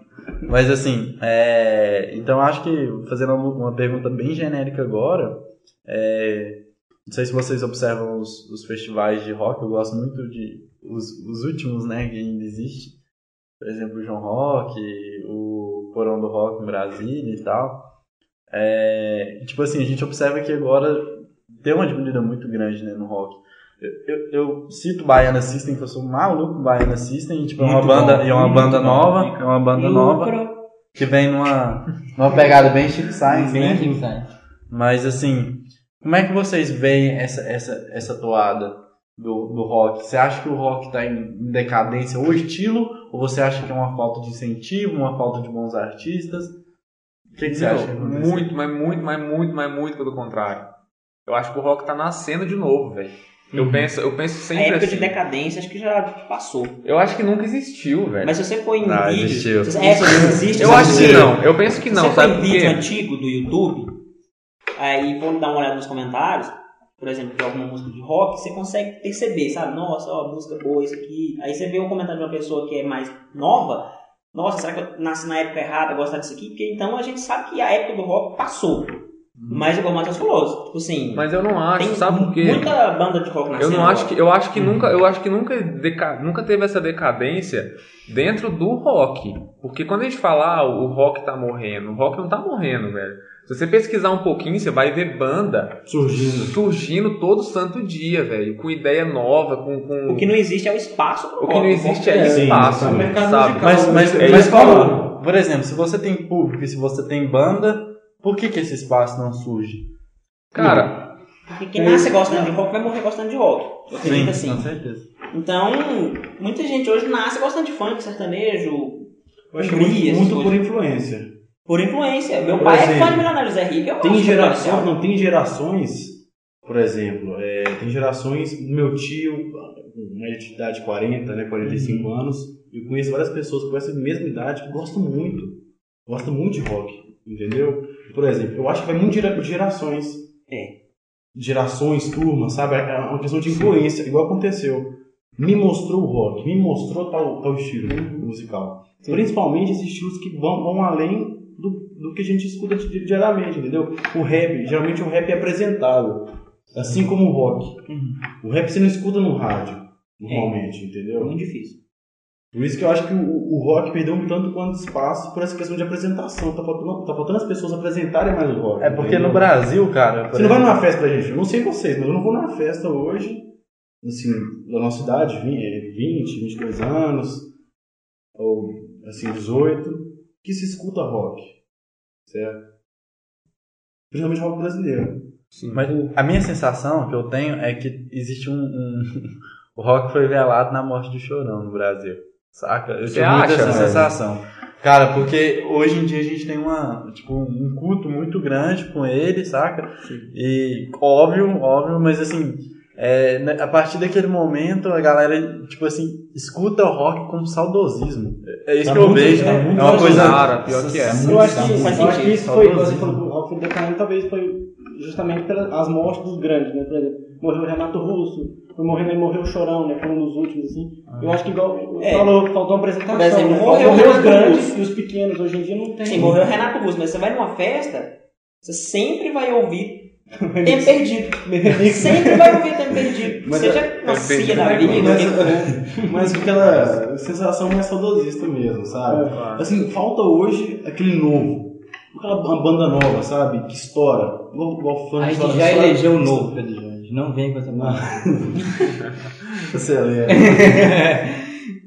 Mas assim, é, então acho que fazendo uma pergunta bem genérica agora, é, não sei se vocês observam os, os festivais de rock, eu gosto muito de os, os últimos, né, que ainda existe. Por exemplo, o João Rock, o Porão do Rock em Brasília e tal. É, tipo assim, a gente observa que agora tem uma diminuída muito grande né, no rock. Eu, eu, cito Baiana System, que eu sou maluco com Baiana System, e, tipo, é uma Muito banda, bom, e é uma banda bom. nova, é uma banda nova, que vem numa, numa pegada bem Chico Science, né? Bem sabe? Mas assim, como é que vocês veem essa, essa, essa toada do, do rock? Você acha que o rock está em decadência, o estilo, ou você acha que é uma falta de incentivo, uma falta de bons artistas? O que, que você acha? Muito, mas muito, mas muito, mas muito pelo contrário. Eu acho que o rock tá nascendo de novo, velho. Eu penso, eu penso A sempre época assim. de decadência acho que já passou. Eu acho que nunca existiu, velho. Mas se você põe em Não, vídeo. existiu. se- É, se existe Eu acho que não. Eu penso que Se não, você sabe põe por vídeo antigo do YouTube, aí vou dar uma olhada nos comentários, por exemplo, de alguma música de rock, você consegue perceber, sabe? Nossa, ó, música boa, isso aqui. Aí você vê um comentário de uma pessoa que é mais nova, nossa, será que eu nasci na época errada, gostar disso aqui? Porque então a gente sabe que a época do rock passou. Mas igual o Matheus falou, tipo assim, Mas eu não acho, tem sabe por quê? muita banda de rock Eu nascendo. não acho que eu acho que Uhum. nunca eu acho que nunca deca, nunca teve essa decadência dentro do rock, porque quando a gente fala ah, o rock tá morrendo, o rock não tá morrendo, velho. Se você pesquisar um pouquinho, você vai ver banda Surgindo. surgindo todo santo dia, velho, com ideia nova, com, com... O que não existe é o espaço pro O que rock. não existe é Sim, espaço, sim. sabe? Mas, mas, É mas por exemplo, se você tem público e se você tem banda, por que, que esse espaço não surge? Cara, Porque quem nasce gostando de rock vai morrer gostando de rock. Eu acredito assim. com certeza. Então, muita gente hoje nasce gostando de funk, sertanejo, Eu acho que Hungria, muito, muito por influência. por influência. Meu Por pai é exemplo, fã de Milionários é Rico, eu Tem gerações, não, tem gerações, por exemplo, é, tem gerações, meu tio, idade de 40, né, 45 Uhum. anos, eu conheço várias pessoas com essa mesma idade que gostam muito, gostam muito de rock, entendeu? Por exemplo, eu acho que vai muito de gerações. É. Gerações, turmas, sabe? É uma questão de influência, igual aconteceu. Me mostrou o rock, me mostrou tal, tal estilo musical. Principalmente esses estilos que vão, vão além do, do que a gente escuta di- diariamente, entendeu? O rap, geralmente o rap é apresentado, assim como o rock. O rap você não escuta no rádio, normalmente, É entendeu? muito difícil. Por isso que eu acho que o, o rock perdeu um tanto quanto espaço por essa questão de apresentação. Tá faltando, tá faltando as pessoas apresentarem mais o rock. É porque entendeu? no Brasil, cara. Você não vai exemplo- numa festa pra gente, eu não sei vocês, mas eu não vou numa festa hoje, assim, da nossa idade, 20, 20 22 anos, ou assim, 18, que se escuta rock, certo? Principalmente rock brasileiro. Mas a minha sensação que eu tenho é que existe um. um- o rock foi velado na morte do Chorão no Brasil. Saca? Eu Você tive muito acha, essa velho? sensação. Cara, porque hoje em dia a gente tem uma, tipo, um culto muito grande com ele, saca? E óbvio, óbvio, mas assim, é, né, a partir daquele momento a galera, tipo assim, escuta o rock com saudosismo. É isso Tá que eu muito- vejo. tá É muito uma coisa. Cara, pior que é. Eu acho que, acho que isso foi, você falou que o rock foi decaindo, talvez foi justamente pelas mortes dos grandes, né? Por exemplo, morreu o Renato Russo, foi morrendo aí morreu o Chorão, né? Foi um dos últimos, assim. Eu acho que igual É. falou, faltou uma apresentação. Por exemplo, né? morreu morreu os grandes e os pequenos, hoje em dia não tem. Sim, morreu o Renato Russo, mas você vai numa festa, você sempre vai ouvir Tempo Perdido. sempre vai ouvir Tempo Perdido. Mas Seja na cia da Mas, vida, mas, aquela sensação mais saudosista mesmo, sabe? Assim, falta hoje aquele novo. Aquela uma banda nova, sabe? Que estoura. Igual, igual fã A que gente já elegeu o novo, Pedro Jorge. Não vem com essa palavra. Acelera.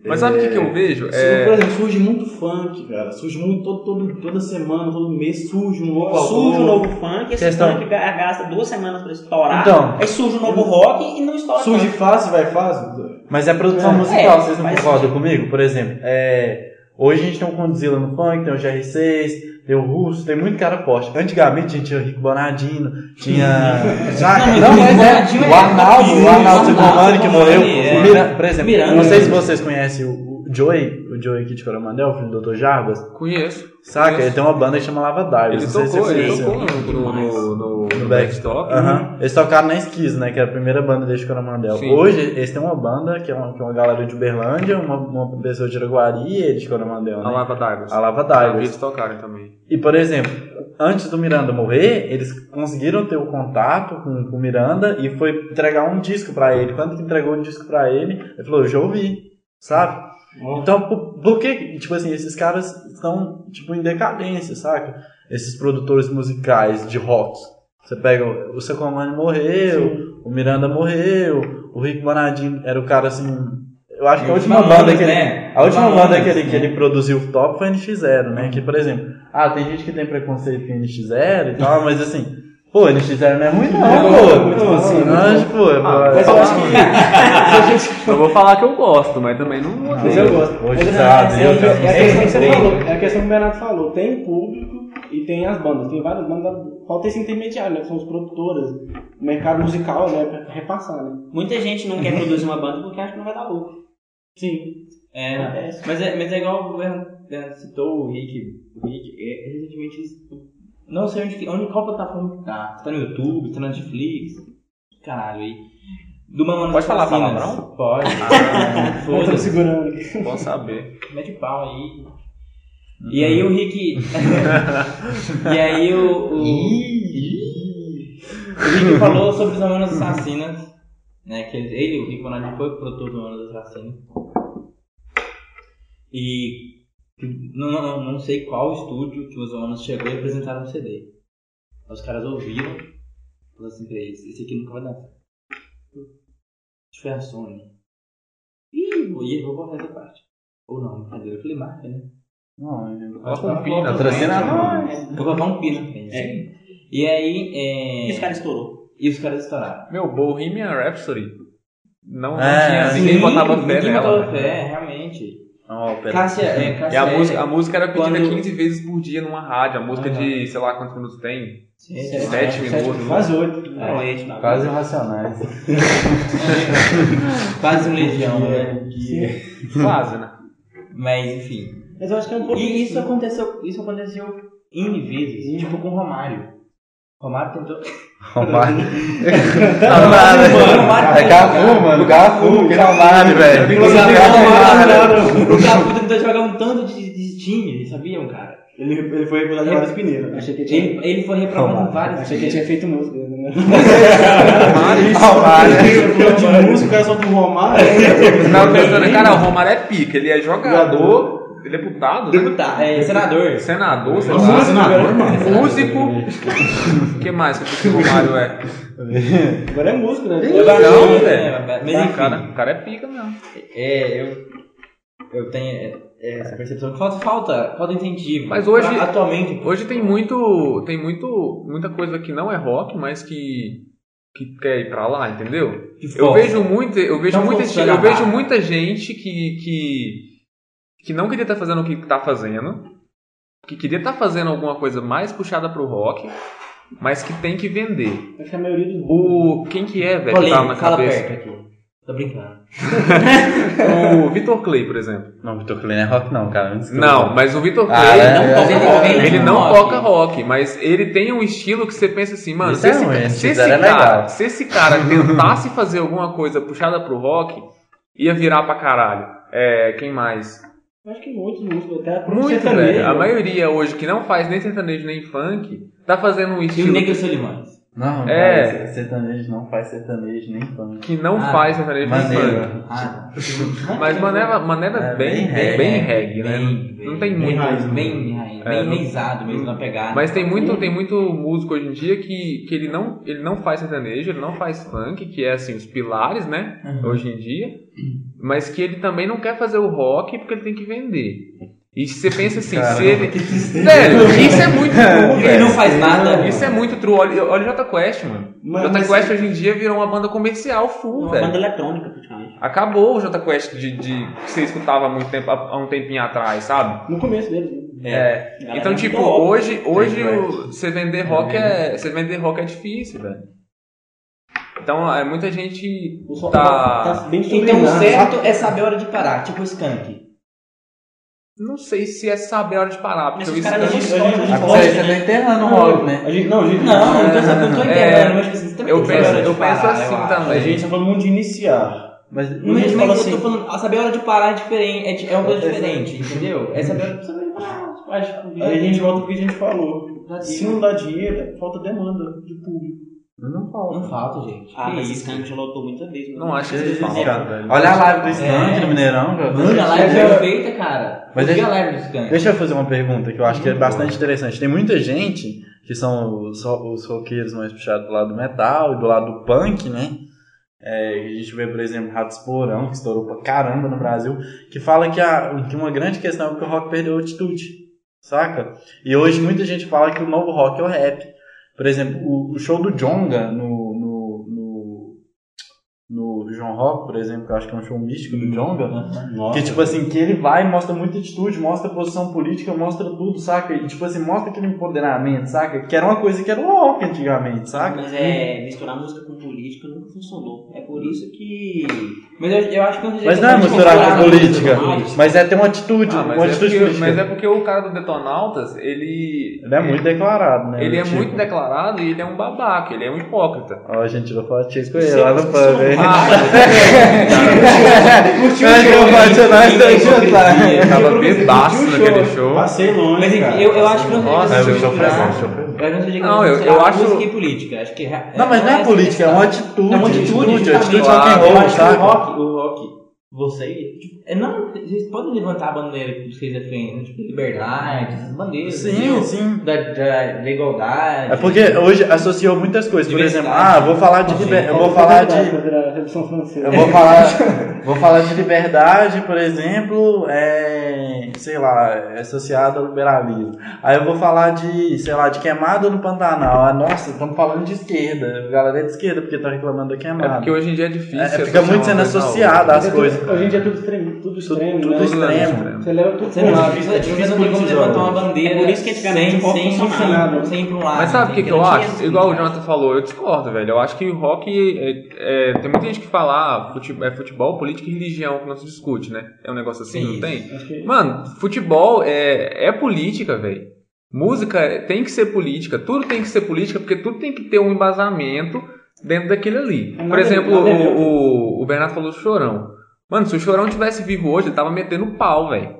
Mas sabe o que, que eu vejo? Por É, exemplo, surge muito funk, cara. Surge muito todo, todo- toda semana, todo mês, surge um novo Surge um novo funk, esse Questão- funk ga- gasta duas semanas pra estourar, Então. aí surge um novo rock e não estoura Surge tanto. fácil, vai fácil. Mas é produção É, musical, é, vocês não concordam comigo? Por exemplo, é, hoje a gente tem o Condzilla no funk, tem o GR6, tem o Russo, tem muito cara forte. Antigamente a gente tinha o Rico Bonadino, tinha. Saca? mas Não, o mas é. Bonadinho O é Arnaldo, o Arnaldo Sicomani que morreu. é. Por exemplo, Miranda. não sei se vocês conhecem o Joey, o Joey aqui de Coromandel, filho do Dr. Jarbas. conheço. Saca? Conheço. Ele tem uma banda que chama Lava Divers. Ele não sei se tocou, vocês ele tocou no, no, no, no, No no back. backstop. Aham. Eles tocaram na Esquiz, né? Que é a primeira banda desde Coromandel. Sim. Hoje, eles têm uma banda que é uma, que é uma galera de Uberlândia, uma, uma pessoa de Iraguari e ele de Coromandel, né? A Lava Divers. A Lava Divers. eles tocarem também. E, por exemplo, antes do Miranda morrer, eles conseguiram ter o contato com, com o Miranda e foi entregar um disco pra ele. Quando que entregou o disco pra ele, ele falou, eu já ouvi, sabe? Então, por, por que, tipo assim, esses caras estão, tipo, em decadência, saca? Esses produtores musicais de rock. Você pega, o Secomani morreu, o Miranda morreu, o Rick Bonadinho era o cara, assim... Eu acho que a última banda que ele, né? a última banda que ele, que ele produziu top foi a NX0, né? Que, por exemplo, ah, tem gente que tem preconceito com NX0 e tal, mas assim, pô, NX0 não é ruim não, pô. bom, sim, Não, acho, pô, é Mas eu acho que. Eu vou falar que eu gosto, mas também não vou Mas eu gosto. Hoje Mas tá, é, Deus, é, é a questão que você Tem. falou. É a questão que o Bernardo falou. Tem público e tem as bandas. Tem várias bandas. Falta esse intermediário, né? Que são os produtores. O mercado musical, né? Pra repassar, né? Muita gente não quer produzir uma banda porque acha que não vai dar lucro. Sim. É, mas é, mas é igual o Bernardo citou o Rick. O Rick, é, recentemente, eles- não sei onde, que- onde qual plataforma que tá. Tá no YouTube, tá na Netflix. Caralho, aí. Do Mamonas Pode falar Assassinas. palavrão? Pode. Ah, Eu tô Foda-se. segurando aqui. Posso saber. Mete o pau aí. E aí o Rick. e aí o. O, o Rick falou sobre os Mamonas Assassinas. Né, que ele, ele, o Rick Bonadinho, foi o produtor do Mamonas Assassinas. E. Não, não, não sei qual estúdio que os Mamonas chegou e apresentaram o CD. Os caras ouviram. Falaram assim pra eles: esse aqui nunca vai dar certo. Acho que foi a Sony. Ih, vou, vou cortar essa parte. Ou não, brincadeira. Eu falei marca, né? Não, gente. Coloca um pi na Patrocina frente. nós. Vou colocar um pi na frente. É. E aí, é... E os caras estourou. E os caras estouraram. Meu, Bohemian Rhapsody. Não, não É, tinha, ninguém Sim, botava fé ninguém nela. botava fé, realmente. Não, pera. Cássia, é, E Cássia a é- música, a música era pedida Quando- 15 vezes por dia numa rádio. A música Aham. de, sei lá quantos minutos tem. Sim, Sete sim. minutos. né? Quase oito. Da Quase racionais. Quase um legião, né? Quase, né? Mas, enfim. Mas eu acho que é um pouco. E isso aconteceu, isso aconteceu N vezes. Tipo com o Romário. Romário tentou... Romário. Romário. Romário. É Cafu, mano. Cafu, que Romário, velho. O Cafu tentou jogar um tanto de, de time, sabiam, cara? Ele, ele foi recusado de vários Pineiros. Achei que tinha. Ele, ele foi reprovado em vários Achei que tinha feito música. Né? Romário. de música, o cara só pro Romário. Eu tava pensando, cara, o Romário é pica. Ele é jogador, é deputado, né? Deputado, é, senador. Senador, sei Nossa, lá. senador, mano. Músico. O que mais que o Romário é? Agora é música, né? Não, É, velho. Mas O cara, o cara é pica mesmo. é, eu, eu tenho é, é, essa percepção que falta, falta, falta incentivo. Mas hoje- Pra- atualmente, Hoje tem muito, tem muito, muita coisa que não é rock, mas que que quer ir pra lá, entendeu? que Eu vejo muito, eu vejo Então muita, eu vejo muita gente que que que não queria estar fazendo o que tá fazendo, que queria estar fazendo alguma coisa mais puxada pro rock, mas que tem que vender. Acho que a maioria dos O. Quem que é, velho? que tá na fala cabeça? perto aqui. Tô brincando. O Vitor Clay, por exemplo. Não, Vitor Clay não é rock não, cara. Desculpa. Não, mas o Vitor Ah, Clay. é? Não toca ele, rock, ele né? não Rock. toca rock, mas ele tem um estilo que você pensa assim, mano, se é esse, ruim, se esse cara, se esse cara tentasse fazer alguma coisa puxada pro rock, ia virar pra caralho. É, quem mais? Acho que muitos músicos, até pro Muito, velho. A maioria hoje que não faz nem sertanejo nem funk, tá fazendo um E o estilo Negro Solimões. Não, É. cara, sertanejo não faz sertanejo nem funk. que não Ah, faz sertanejo nem funk. Maneiro. Ah, Mas maneira, maneira É, bem, bem bem, reggae, né? bem, não tem bem muito. raiz, Bem, raiz, É, bem mesmo na pegada. Mas tem muito, tem muito músico hoje em dia que, que ele, não, ele não faz sertanejo, ele não faz funk, que é assim, os pilares, né? Hoje em dia. Mas que ele também não quer fazer o rock porque ele tem que vender. E você pensa assim, Caramba, se ele. Velho, isso é muito true, Ele não faz nada. Isso é muito true. Olha, olha o Jota Quest, mano. Mas- Jota Quest hoje em dia virou uma banda comercial full, Uma velho. banda eletrônica, praticamente. Acabou o Jota Quest de, de- que você escutava há muito tempo, há um tempinho atrás, sabe? No começo deles, né? É. Galera Então, é tipo, hoje, hoje o- você vender rock é. Você vender rock é difícil, velho. Então, é, muita gente O som tá. bem Então o certo é saber a hora de parar, tipo o Skank. Não sei se é saber a hora de parar, porque Mas o os caras Skank- não a gente- a gente pode- você, tá enterrando o rock, né? A gente, não, a gente Não, não tô, não tô É, entendendo, mas assim, você também eu saber a penso- de eu penso assim também. A gente tá falando muito de iniciar. Mas Mas, A gente mas fala eu assim- tô falando, a saber a hora de parar é diferente, é, é uma coisa diferente, entendeu? É saber a hora de parar. Aí a gente volta pro que a gente falou. Se não dá dinheiro, falta demanda de público. Eu não falo. Não falta, gente. Ah, Que mas esse isso? Skank já lotou muitas vezes. mano. Não acho que cara. velho. Olha a live do Skank É. no Mineirão, cara. Mano, a live é perfeita, cara. Mas deixa- a live do Skank. Deixa eu fazer uma pergunta que eu acho que é bastante interessante. Tem muita gente que são os, os roqueiros mais puxados do lado do metal e do lado do punk, né? É, a gente vê, por exemplo, Ratos Porão, que estourou pra caramba no Brasil, que fala que, a, que uma grande questão é que o rock perdeu a altitude, saca? E hoje muita gente fala que o novo rock é o rap. Por exemplo, o, o show do Jonga no, João Rock, por exemplo, que eu acho que é um show místico do Jonga, Nossa. que, tipo assim, que ele vai e mostra muita atitude, mostra posição política, mostra tudo, saca? E, tipo assim, mostra aquele empoderamento, saca? Que era uma coisa que era o rock antigamente, saca? Mas é, misturar música com política nunca funcionou. É por isso que. Mas eu, eu acho que quando Mas não é misturar com política, mas é ter uma atitude, Ah, uma mas, é atitude porque, política. mas é porque o cara do Detonautas, ele. Ele é muito declarado, né? Ele é Tipo, muito declarado e ele é um babaca, ele é um hipócrita. Ó, a gente tirou fotinhas com ele lá no pub, hein? Curtiu eu nós dois juntar. Tava bebaço naquele show. Passei longe, Mas enfim, cara. eu, eu acho que não Nossa, eu sou presente. Eu não eu- eu acho- música e política. Acho que Não, mas não é política, é uma atitude. É uma atitude, atitude, rock and Eu roll, o rock, o rock, você, tipo, é, não, vocês podem levantar a bandeira que vocês defendem, tipo, liberdade, essas bandeiras, Sim, entendeu? sim. Da, da, da igualdade. É porque hoje associou muitas coisas. Por exemplo, ah, eu vou falar de liber... eu vou falar de. Eu vou falar, vou falar de liberdade, por exemplo, é, sei lá, é associado ao liberalismo. Aí eu vou falar de, sei lá, de queimada no Pantanal. Ah, nossa, estamos falando de esquerda. A galera é de esquerda porque tá reclamando da É queimada. porque hoje em dia é difícil. É, associar fica muito sendo outra. às coisas. Hoje em dia é tudo extremo, tudo extremo, tudo né? extremo. Você leva tudo um lado. você, você não tem como levantar uma bandeira É por isso que antigamente sem, sem, sem, sem, sem ir pra um lado. Mas sabe o que, que eu acho? Igual o Jonathan falou, eu discordo, velho. Eu acho que o rock. É, é, tem muita gente que fala ah, fute- é futebol, política e religião que não se discute, né? É um negócio assim, não tem? Que- Mano, futebol é, é política, velho. Música tem que ser política, tudo tem que ser política, porque tudo tem que ter um embasamento dentro daquilo ali. Por exemplo, é o, o, o Bernardo falou do Chorão. Mano, se o Chorão tivesse vivo hoje, ele tava metendo pau, velho.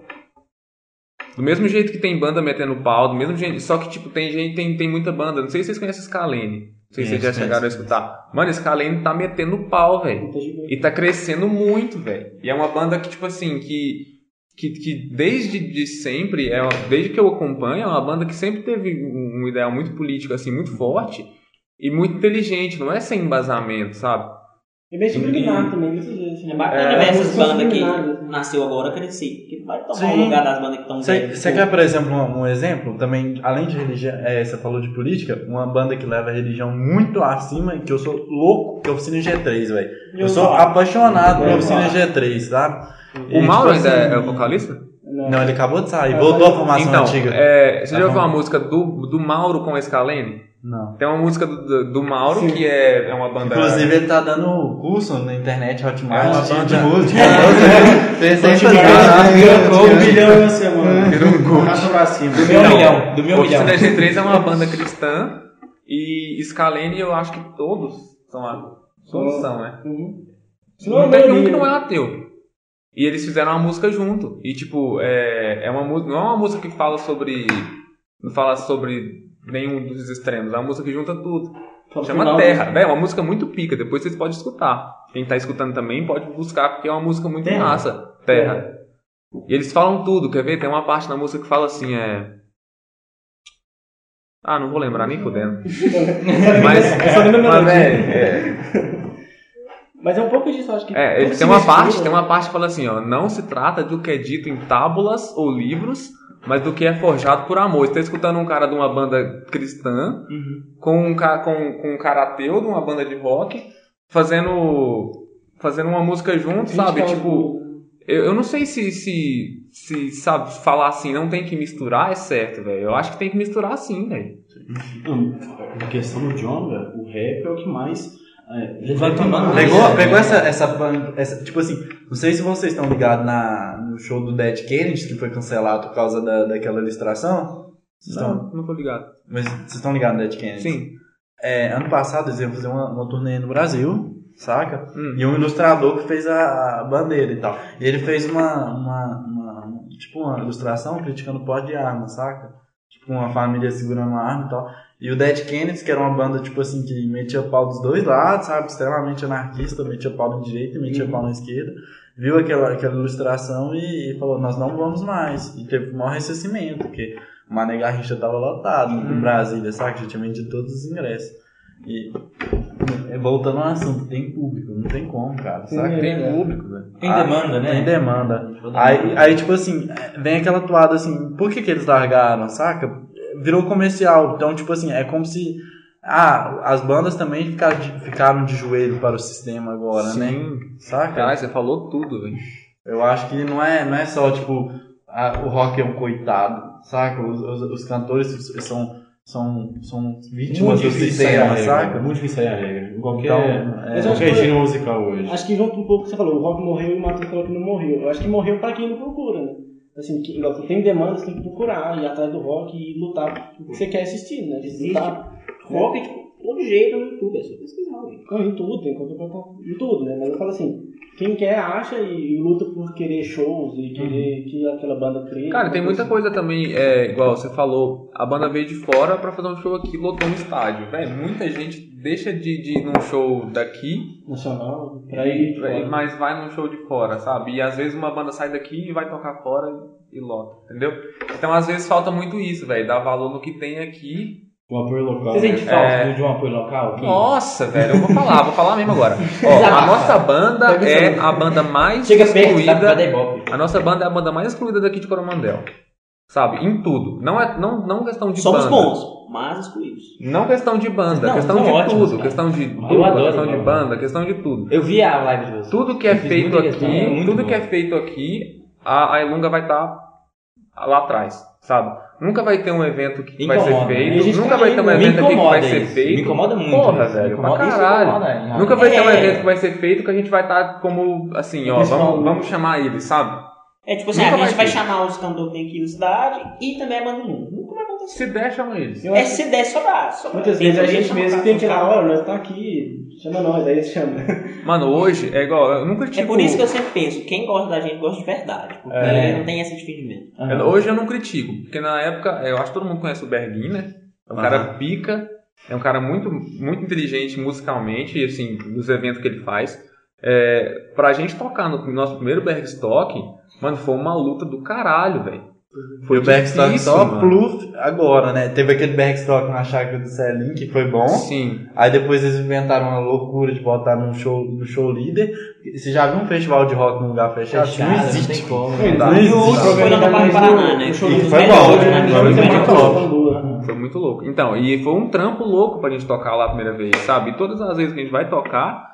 Do mesmo jeito que tem banda metendo pau, do mesmo jeito. Só que, tipo, tem gente, tem, tem muita banda. Não sei se vocês conhecem Scalene. Não sei se vocês já chegaram a escutar. Mano, Scalene tá metendo pau, velho. E tá crescendo muito, velho. E é uma banda que, tipo assim, que. Que, que desde de sempre, é, desde que eu acompanho, é uma banda que sempre teve um, um ideal muito político, assim, muito forte e muito inteligente, não é sem embasamento, sabe? E bem subliminar também, muitas vezes. É bacana É, ver essas bandas que nasceu agora crescer. Que vai tomar Sim. o lugar das bandas que estão velhas. Você quer, por exemplo, um, um exemplo? Também, além de religião, é, você falou de política, uma banda que leva a religião muito acima, que eu sou louco, que é a Oficina G3, velho. Eu sou apaixonado pela Oficina G3, sabe? O E, Mauro tipo ainda assim, é o vocalista? Não, ele acabou de sair, voltou à formação Então, antiga. é, você já Tá ouviu uma música do, do Mauro com a Scalene? Não. Tem uma música do, do, do Mauro, que é, é uma banda. Inclusive ele tá dando curso na internet Hotmart É uma banda- de música. Te ligar, fazer. ganhou Um bilhão na semana. Virou um pra cima. Do meu milhão. Do meu milhão. Oficina G3 é uma banda cristã e Scalene eu acho que todos são a todos são, né? Uhum. Não tem um que não é ateu. E eles fizeram uma música junto. E tipo, é, é uma música. Não é uma música que fala sobre. Não fala sobre nenhum dos extremos. É uma música que junta tudo. Chama final, Terra. É uma música muito pica. Depois vocês podem escutar. Quem tá escutando também pode buscar, porque é uma música muito Terra. massa. Terra. E eles falam tudo, quer ver? Tem uma parte na música que fala assim, é. Ah, não vou lembrar nem fudendo. Mas, mas é, é, Mas é um pouco disso, acho que. é, tem uma parte, tem né? uma parte que fala assim, ó, não se trata do que é dito em tábulas ou livros, mas do que é forjado por amor. Você tá escutando um cara de uma banda cristã, com, um, com, com um cara ateu de uma banda de rock, fazendo fazendo uma música junto, sabe? Ao- Tipo, eu, eu não sei se, se, se, sabe, falar assim, não tem que misturar é certo, velho. Eu acho que tem que misturar sim, velho. Não, a questão do velho, o rap é o que mais. É, Ele vai tomando. Pegou, pegou essa, essa, essa. Tipo assim, não sei se vocês estão ligados na, no show do Dead Kennedy, que foi cancelado por causa da, daquela ilustração. Vocês estão, Não, não tô ligado. mas vocês estão ligados no Dead Kennedy? Sim. É, ano passado eles iam fazer uma, uma turnê no Brasil, saca? Hum. E um ilustrador que fez a, a bandeira e tal. E ele fez uma, uma, uma- tipo uma ilustração criticando o porte de arma, saca? Tipo uma família segurando uma arma e tal. E o Dead Kennedys, que era uma banda, tipo assim, que metia pau dos dois lados, sabe? Extremamente anarquista, metia pau na direita e metia pau na esquerda. Viu aquela, aquela ilustração e, e falou, nós não vamos mais. E teve o maior ressarcimento, porque o Mané Garrincha tava lotado no Brasília, saca? Já tinha vendido todos os ingressos. E é, voltando ao assunto, tem público, não tem como, cara, saca? Tem público, velho. Tem demanda, né? Tem demanda. Aí, aí, tipo assim, vem aquela toada assim, por que que eles largaram, saca? Virou comercial, então, tipo assim, é como se... Ah, as bandas também ficaram de, ficaram de joelho para o sistema agora, né? Sim. Saca? Caralho, você falou tudo, velho. Eu acho que não é, não é só, tipo, ah, o rock é um coitado, saca? Os, os, os cantores são, são, são vítimas do a sistema, regra, saca? Muito difícil sair a regra. Qualquer, Então, é, qualquer que- gênero musical hoje. Acho que junto um pouco que você falou, o rock morreu e o Matheus falou que não morreu. Eu acho que morreu pra quem não procura, né? Assim, que, tem demanda, você tem que procurar, ir atrás do rock e lutar você quer assistir, né? Existe. Lutar Rock, tipo, todo jeito no YouTube, é só pesquisar, não, em tudo, tem qualquer plataforma, em tudo, né? Mas eu falo assim, quem quer acha e, luta por querer shows e querer que aquela banda cresça. Cara, tem muita coisa também, é, igual você falou, a banda veio de fora pra fazer um show aqui, lotou no estádio. Velho, muita gente deixa de, de ir num show daqui, nacional, pra ir pra- fora. mas vai num show de fora, sabe? E às vezes uma banda sai daqui e vai tocar fora e lota, entendeu? Então às vezes falta muito isso, velho, dar valor no que tem aqui. O apoio local. Você sente né? falta É. de um apoio local? aqui? Nossa, velho, eu vou falar, vou falar mesmo agora. Ó, a nossa banda é a banda mais Chega perto, excluída. dar ibope. A nossa banda é a banda mais excluída daqui de Coromandel. Sabe? Em tudo. Não é não, não questão de Somos banda. bons, mas excluídos. Não questão de banda, Não, questão de ótimos, tudo, cara. questão de Eu tudo, adoro, questão de banda, questão de tudo. Eu vi a live de vocês. Tudo que é Eu feito aqui, questão, é tudo bom. que é feito aqui, a, a Ilunga vai estar lá atrás, sabe? Nunca vai ter um evento que Me vai ser incomoda, né? Feito, nunca tá vai ter um evento aqui que incomoda vai ser isso. feito. Me incomoda muito. Porra, isso. velho, Me incomoda- pra caralho. incomoda? Nunca vai ter um É. evento que vai ser feito que a gente vai estar como, assim, ó, vamos, vamos chamar ele, sabe? É tipo assim, Nunca a gente vai vai chamar os cantores que tem aqui na cidade e também a banda Nunca. Nunca vai acontecer. Se der, chama eles. Eu É acho se der, sobrar. sobrar. Muitas Tem vezes a gente mesmo tem que tocar. olha, nós tá aqui, chama nós, aí eles chamam. Mano, hoje é igual, eu nunca É critico. por isso que eu sempre penso, quem gosta da gente gosta de verdade. Porque É. não tem esse dividimento. Eu- Hoje eu não critico, porque na época, eu acho que todo mundo conhece o Berguin, né? É um cara pica, é um cara muito, muito inteligente musicalmente, e assim, nos eventos que ele faz. É, pra gente tocar no nosso primeiro Bergstock, mano, foi uma luta do caralho, velho. Foi o Backstock difícil, só mano. Pluf agora, né? Teve aquele Backstock na chácara do Celim, que foi bom. Sim. Aí depois eles inventaram uma loucura de botar no show, no show líder. Você já viu um festival de rock num lugar fechado? Fechado, não não existe. tem como. Não dá. E o existe. último Foi na Copa do Paraná, né? O show E dos foi bom, né? foi muito bom. Foi muito louco. Então, e foi um trampo louco pra gente tocar lá a primeira vez, sabe? E todas as vezes que a gente vai tocar,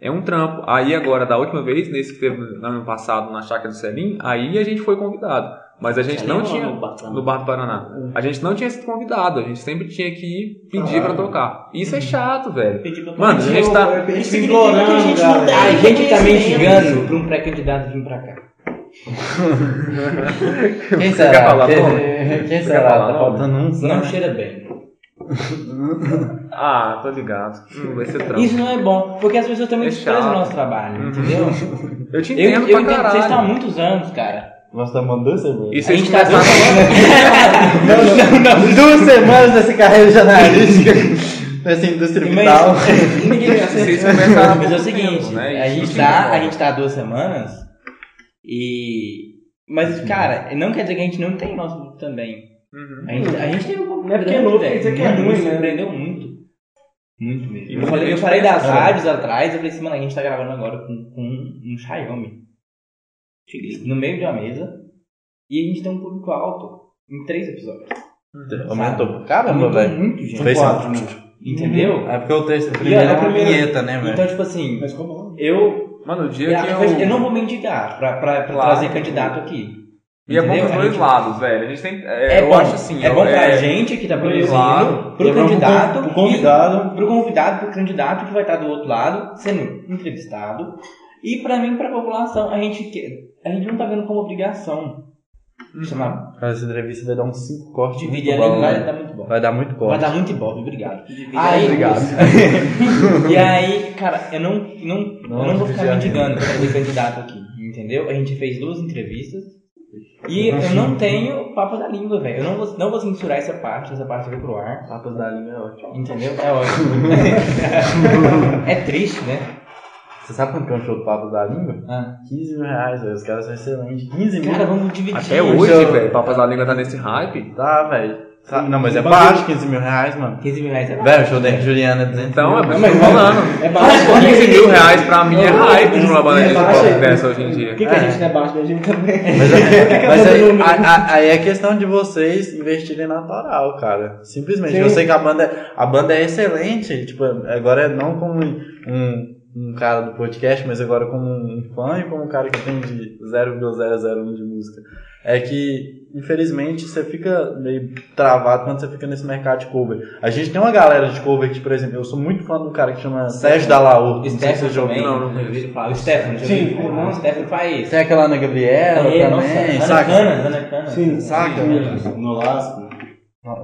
é um trampo. Aí agora, da última vez, nesse que teve no ano passado na Chácara do Celim, aí a gente foi convidado. Mas a gente Você não tinha. no Bar do Paraná. A gente não tinha sido convidado, a gente sempre tinha que ir pedir pra tocar. Isso é chato, velho. Pedir pra Mano, a gente tá. Eu- eu- Isso eu- significa que a gente não tem A gente tá mendigando pra um pré-candidato vir pra cá. Quem Você será? quer falar quem, quem quer será? falar Tá faltando um só. Não cheira bem. Ah, tô ligado. Hum, vai ser trampo. Isso não é bom, porque as pessoas também É desprezam o nosso trabalho, Uhum. entendeu? Eu te Eu, entendo eu pra entendo que caralho. vocês estão há muitos anos, cara. Nós estamos mandando semana. E A vocês gente tá começaram. Duas semanas dessa carreira jornalística nessa indústria vital. Vocês começaram há Mas é o pouco seguinte, tempo, né? a Isso gente te tá, a gente tá há duas semanas e. Mas, cara, não quer dizer que a gente não tem nosso público também. Uhum. A gente, a gente tem um pouco Não é porque é novo, quer dizer que é ruim, né? surpreendeu muito. Muito mesmo. Eu falei, eu falei das rádios atrás, eu falei assim, mano, a gente tá gravando agora com, com um Xiaomi. No meio de uma mesa. E a gente tem um público alto em três episódios. Aumentou. Caramba, velho. muito, gente. Fez quatro, sentido. Entendeu? É porque o texto primeiro a é uma primeira- vinheta, né, velho? Então, tipo assim, Mas como? eu Mano, o dia Eu, que eu. eu não vou mendigar pra, pra, pra Claro. trazer candidato aqui. E é bom Entendeu? pros A dois gente- lados, velho. A gente tem. É, É eu bom, acho assim. é eu- bom pra é- gente que tá produzindo, Claro. pro É candidato, pro convidado. e, pro convidado, pro candidato que vai estar do outro lado, sendo entrevistado, e pra mim, pra população, a gente, a gente não tá vendo como obrigação. Chamar, Cara, Essa entrevista vai dar uns 5 cortes. dividir bom, vai né? dar muito bom. Vai dar muito corte. Vai dar muito bom, obrigado. Aí, obrigado. e aí, cara, eu não, não, Não, eu não vou ficar já- mendigando pra trazer candidato aqui, entendeu? A gente fez duas entrevistas e eu não tenho papo da língua, velho. Eu não vou, não vou censurar essa parte, essa parte vai pro ar, Papas da língua é ótimo. entendeu? É ótimo. é triste, né? Você sabe quanto que é um show do Papas da Língua? Ah. 15 mil reais, velho. Os caras são excelentes. 15 mil. Cara, vamos dividir. Até hoje, show. velho. Papas da Língua tá nesse hype. Tá, velho. Tá- Não, mas é baixo 15 mil reais, mano. 15 mil reais é Velho, o show da Juliana é 200 Então, é mil. eu tô falando. É baixo. 15 mil reais pra mim é hype de uma banda é de baixo. pop dessa hoje em dia. Por que, que a gente não é baixo da gente também? Mas, é- mas aí, número? a- a- aí é questão de vocês investirem na autoral, cara. Simplesmente. Sim. Eu sei que a banda, a banda é excelente. Tipo, agora não como um, um cara do podcast, mas agora como um fã e como um cara que tem de 0,001 de música. É que, infelizmente, você fica meio travado quando você fica nesse mercado de cover. A gente tem uma galera de cover que, por exemplo, eu sou muito fã de um cara que chama Sérgio. Não se Stefano também. Não, não falar. O Stefano, Sim. Não, o Stefano faz. Tem aquela Ana Gabriela É, nossa, também, Ana saca? Cana, Ana Cana. Sim. Saca? No Lasco.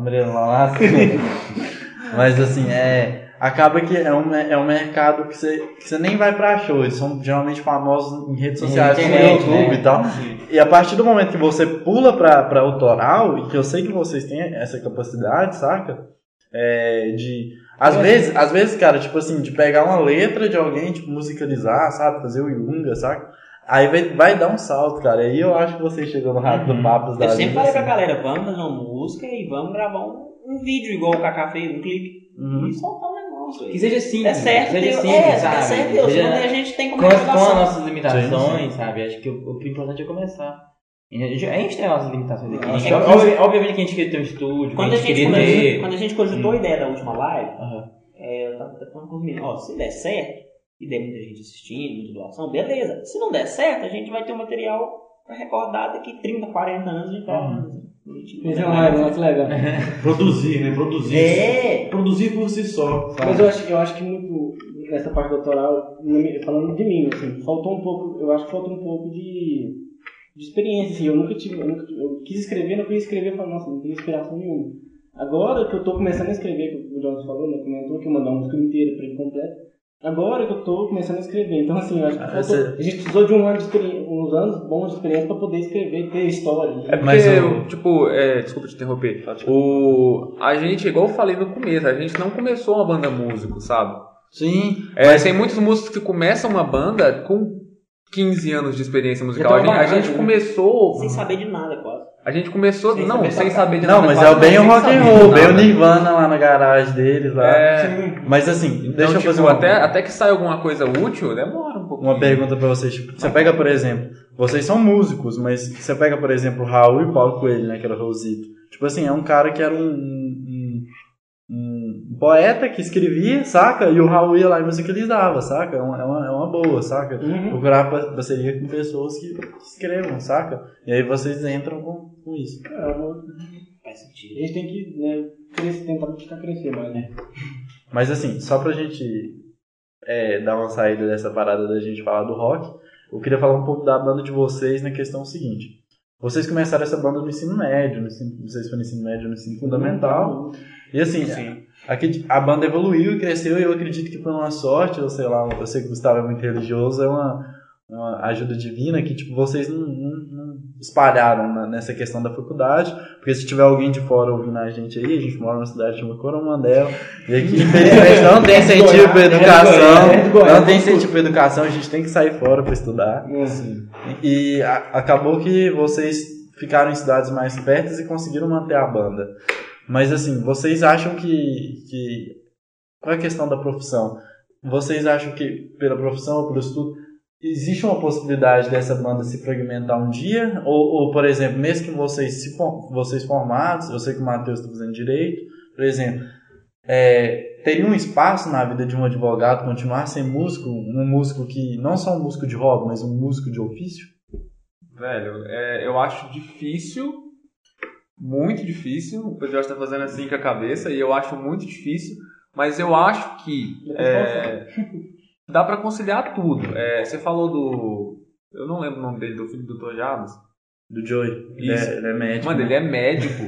Mariana Lalasco. Mas assim, é. Acaba que é um, é um mercado que você, que você nem vai pra show. Eles são geralmente famosos em redes sociais, como no YouTube né? e tal. E a partir do momento que você pula pra, pra autoral, e que eu sei que vocês têm essa capacidade, saca? É, de. Às vezes, às vezes, cara, tipo assim, de pegar uma letra de alguém, tipo, musicalizar, sabe? Fazer o Ilunga, saca? Aí vai, vai dar um salto, cara. Aí eu acho que vocês chegam no rato do Papos da Eu sempre falei pra assim. galera, vamos fazer uma música e vamos gravar um, um vídeo igual o Kaká fez, um clipe. Uhum. E soltar Que seja simples. É certo, seja Deus. simples, é, sabe? é certo, Deus. Seja- Senão a gente tem como com, as, nossas limitações, Sim, sabe? Acho que o, o importante é começar. A gente, a gente tem as nossas limitações aqui. É, A gente, é, obvi- obviamente que a gente queria ter um estúdio, Quando a, a gente gente cogitou, ter. quando a gente cogitou a ideia da última live, Aham. é, eu tava falando com os meninos, ó, se der certo, e der muita gente assistindo, muita doação, beleza. Se não der certo, a gente vai ter um material pra recordar daqui 30, 40 anos de forma. Fez uma live, olha que legal. Produzir, né? Produzir. É, Produzir por si só. Mas eu acho, eu acho que muito nessa parte doutoral, falando de mim, assim, faltou um pouco, eu acho que faltou um pouco de, de experiência, assim, eu nunca tive, eu, nunca eu quis escrever, não quis escrever, eu falei, nossa, não tenho inspiração nenhuma. Agora que eu tô começando a escrever, que o Jones falou, né, comentou que eu mandar uma música inteira pra ele completo, agora que eu tô começando a escrever, então assim, eu acho que Ah, faltou, você- a gente precisou de um ano de experiência, uns anos bons de experiência pra poder escrever, ter história. É porque, Mas eu- tipo, é, desculpa te interromper. O, a gente, igual eu falei no começo, a gente não começou uma banda músico, sabe? Sim. É, Tem muitos músicos que começam uma banda com 15 anos de experiência musical. A gente, a gente começou. sem saber de nada, quase. A gente começou. Sem não, saber sem tocar. saber de Não, nada. mas é o bem o rock and roll, bem o. Nirvana lá na garagem deles lá. É, Mas assim, então, deixa eu tipo, fazer uma, até, até que sai alguma coisa útil, demora um pouco. uma pergunta pra vocês. Tipo, você pega, por exemplo, vocês são músicos, mas você pega, por exemplo, o Raul e o Paulo Coelho, né, que era o Rosito. Tipo assim, é um cara que era um, um poeta que escrevia, saca? E o Raul ia lá e musicalizava, saca? É uma, é uma, é uma boa, saca? Uhum. Procurar pa- parceria com pessoas que escrevam, saca? E aí vocês entram com, com isso. É, uma- Faz a sentido. gente tem que né, crescer, tentar buscar crescer mais, né? Mas assim, só pra gente é, dar uma saída dessa parada da gente falar do rock, eu queria falar um pouco da banda de vocês na questão seguinte. Vocês começaram essa banda no ensino médio, no ensino, não sei se foi no ensino médio ou no ensino fundamental. E assim, aqui a banda evoluiu e cresceu e eu acredito que foi uma sorte, ou sei lá, eu sei que o Gustavo é muito religioso, é uma, uma ajuda divina que tipo, vocês não, não- não espalharam na- nessa questão da faculdade, porque se tiver alguém de fora ouvindo a gente aí, a gente mora numa cidade chamada Coromandel, e aqui infelizmente não tem incentivo para educação, é de Goiás, não tem é incentivo para educação, a gente tem que sair fora para estudar. E a- acabou que vocês ficaram em cidades mais perto e conseguiram manter a banda. Mas assim, vocês acham que, que. Qual é a questão da profissão? Vocês acham que pela profissão ou pelo estudo existe uma possibilidade dessa banda se fragmentar um dia? Ou, ou por exemplo, mesmo que vocês, se, vocês formados, que o Matheus está fazendo direito, por exemplo, é, teria um espaço na vida de um advogado continuar sem músico, um músico que não só um músico de hobby, mas um músico de ofício? Velho, é, eu acho difícil, muito difícil. O Pedro está fazendo assim com a cabeça e eu acho muito difícil, mas eu acho que é, dá pra conciliar tudo. É, você falou do. Eu não lembro o nome dele, do filho do Dr. Jabas. Do Joey. Ele Isso. é, ele é médico. Mano, ele é médico.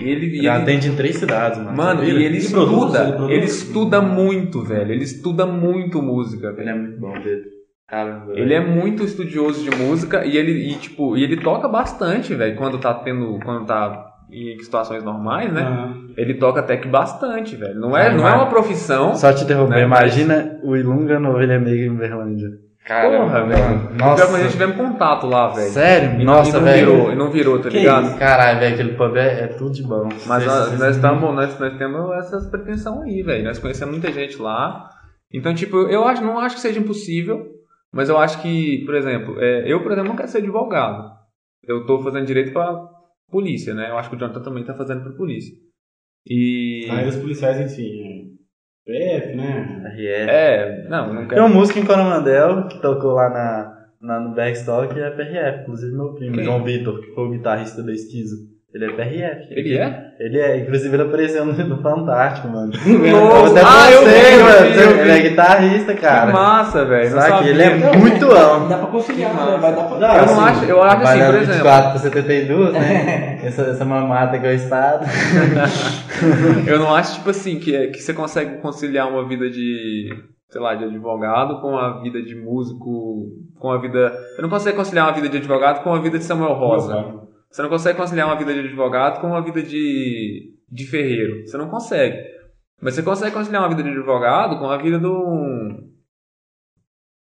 E ele, Ele ele atende em três cidades, mano. Mano, e ele Ele produz, estuda, ele produz. ele estuda muito, velho. Ele estuda muito música, Ele velho. é muito bom, Pedro. Caramba. Ele é muito estudioso de música e ele, e, tipo, e ele toca bastante, velho. Quando tá tendo. Quando tá em situações normais, né? Aham. Ele toca até que bastante, velho. Não é, Ah, não é uma profissão. Só te interromper, Né, imagina o Ilunga no Ovelha Negra em Berlândia. Porra, velho. Nossa. Pior que a gente tivemos contato lá, velho. Sério? E, Nossa, e não velho. virou, e não virou, tá ligado? Caralho, velho, aquele pub é, é tudo de bom. Mas nós, vocês- nós, tamo, nós, nós temos essas pretensões aí, velho. Nós conhecemos muita gente lá. Então, tipo, eu acho, não acho que seja impossível, mas eu acho que, por exemplo, é, eu, por exemplo, não quero ser advogado. Eu tô fazendo direito pra polícia, né? Eu acho que o Jonathan também tá fazendo pra polícia. E. Dos policiais é PF, né? RF. É, não, não Tem quero. um músico em Coromandel que tocou lá na, na, no Backstock e é PRF, inclusive meu primo, Quem? João Vitor, que foi o guitarrista da Esquizo. Ele é PRF. Ele é? Ele é, inclusive ele apareceu no, no Fantástico, mano. Nossa, até ah, eu postei, vi, eu mano. vi, eu Ele é vi. guitarrista, Que cara. massa, velho. Não Sabe? sabia. Ele é muito alto. Dá pra conciliar, Que né? Vai dar pra Eu não acho, eu acho assim, por exemplo. 24 para 72, né? essa, essa mamata que é o Estado. Eu não acho, tipo assim, que, que você consegue conciliar uma vida de, sei lá, de advogado com a vida de músico, com a vida... Você não consegue conciliar uma vida de advogado com a vida de Samuel Rosa. Você não consegue conciliar uma vida de advogado com uma vida de, de ferreiro. Você não consegue. Mas você consegue conciliar uma vida de advogado com a vida do...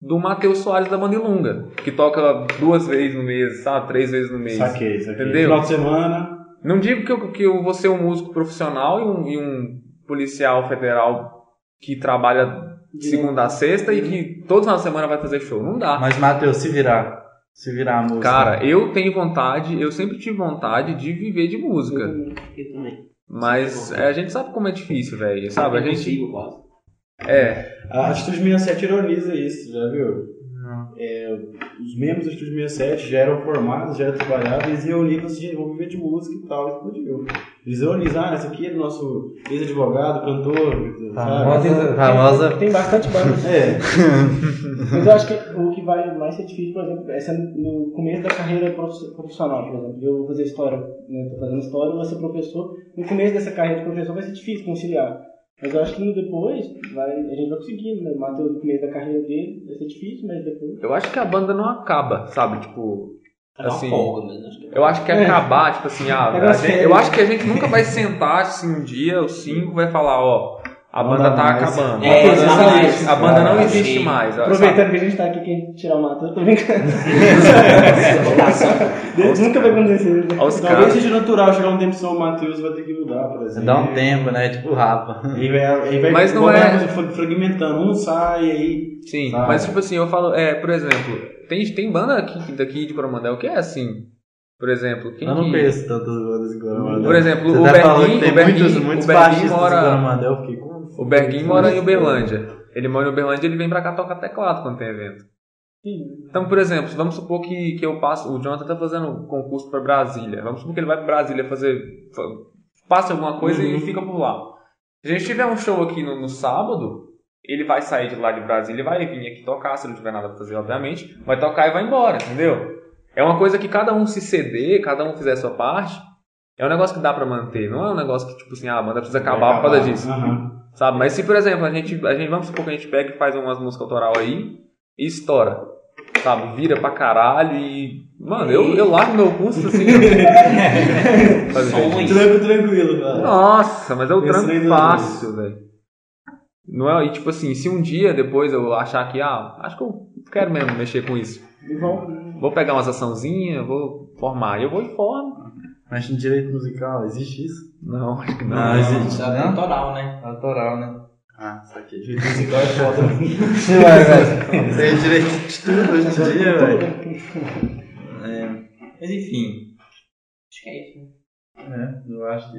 Do Matheus Soares da Manilunga, que toca duas vezes no mês, sabe? Três vezes no mês. Saquei, saquei. Entendeu? Final de semana. Não digo que eu, que eu vou ser um músico profissional e um, e um policial federal que trabalha de segunda a sexta e que toda final de semana vai fazer show. Não dá. Mas, Matheus, se virar. Se virar a música. Cara, eu tenho vontade, eu sempre tive vontade de viver de música. Eu também. Mas é, a gente sabe como é difícil, velho. Sabe? A Eu gente. É. A Atitude 67 ironiza isso, já viu? É, os membros da Atitude 67 já eram formados, já eram trabalhados, eles iam unir assim, vão viver de música e tal, explodiu. Eles ironizam, ah, esse aqui é do nosso ex-advogado, cantor? Famosa. famosa Tem bastante banda. É, Mas eu acho que o que vai mais ser difícil, por exemplo, é ser no começo da carreira prof- profissional, por exemplo. Eu vou fazer história, né? Tô fazendo história, vou ser professor. No começo dessa carreira de professor vai ser difícil conciliar. Mas eu acho que depois vai, a gente vai conseguir, né? Matheus no começo da carreira dele vai ser difícil, mas depois. Eu acho que a banda não acaba, sabe? Tipo. É Assim, folga. Acho que Eu acho que acabar, tipo assim, ah, as gente- eu acho que a gente nunca vai sentar assim um dia, os cinco, vai falar, ó, a banda tá mais. acabando. É, a banda não exatamente. existe, a banda não existe mais. sabe? Aproveitando que a gente tá aqui, quem tirar o Matheus, tô brincando. nunca vai acontecer. né? Talvez seja natural chegar um tempo que o Matheus vai ter que mudar, por exemplo. Dá um tempo, né? Tipo o Rapa. Aí vai, aí vai, Mas não é- fra- fragmentando, um sai, aí. Sim, Sabe? mas tipo assim, eu falo, é, por exemplo, tem, tem banda aqui, daqui de Coromandel que é assim. Por exemplo, quem Eu não que- conheço tantas bandas em Coromandel. Por exemplo, Você o tem o Berguinho, muitos, muitos o baixistas mora- em Coromandel, eu fiquei com... O Berguinho mora em Uberlândia. Ele mora em Uberlândia ele vem pra cá tocar teclado quando tem evento. Então, por exemplo, vamos supor que, que eu passo. O Jonathan tá fazendo um concurso pra Brasília. Vamos supor que ele vai pra Brasília fazer. fa- Passa alguma coisa e fica por lá. Se a gente tiver um show aqui no, no sábado, ele vai sair de lá de Brasília e vai vir aqui tocar, se não tiver nada pra fazer, obviamente. Vai tocar e vai embora, entendeu? É uma coisa que cada um se ceder, cada um fizer a sua parte. É um negócio que dá pra manter. Não é um negócio que, tipo assim, ah, a banda precisa acabar por causa disso. Aham. Sabe? Mas se, por exemplo, a gente, a gente vamos supor que a gente pega e faz umas músicas autoral aí e estoura. Sabe? Vira pra caralho e. Mano, eu, eu largo meu curso assim. Sonho. isso. Tranquilo, tranquilo, cara. Nossa, mas eu Esse tranco fácil, velho. Não é, e tipo assim, se um dia depois eu achar que, ah, acho que eu quero mesmo mexer com isso. Vou pegar umas açãozinhas, vou formar. E eu vou e formo. Mas em direito musical, existe isso? Não, acho que não. Não, existe. É autoral, né? Autoral, né? Ah, isso aqui. Direito musical é foda. Ué, velho. Você é direito de tudo hoje em dia, velho. É, Mas enfim. Acho que é isso. né? é, eu acho que.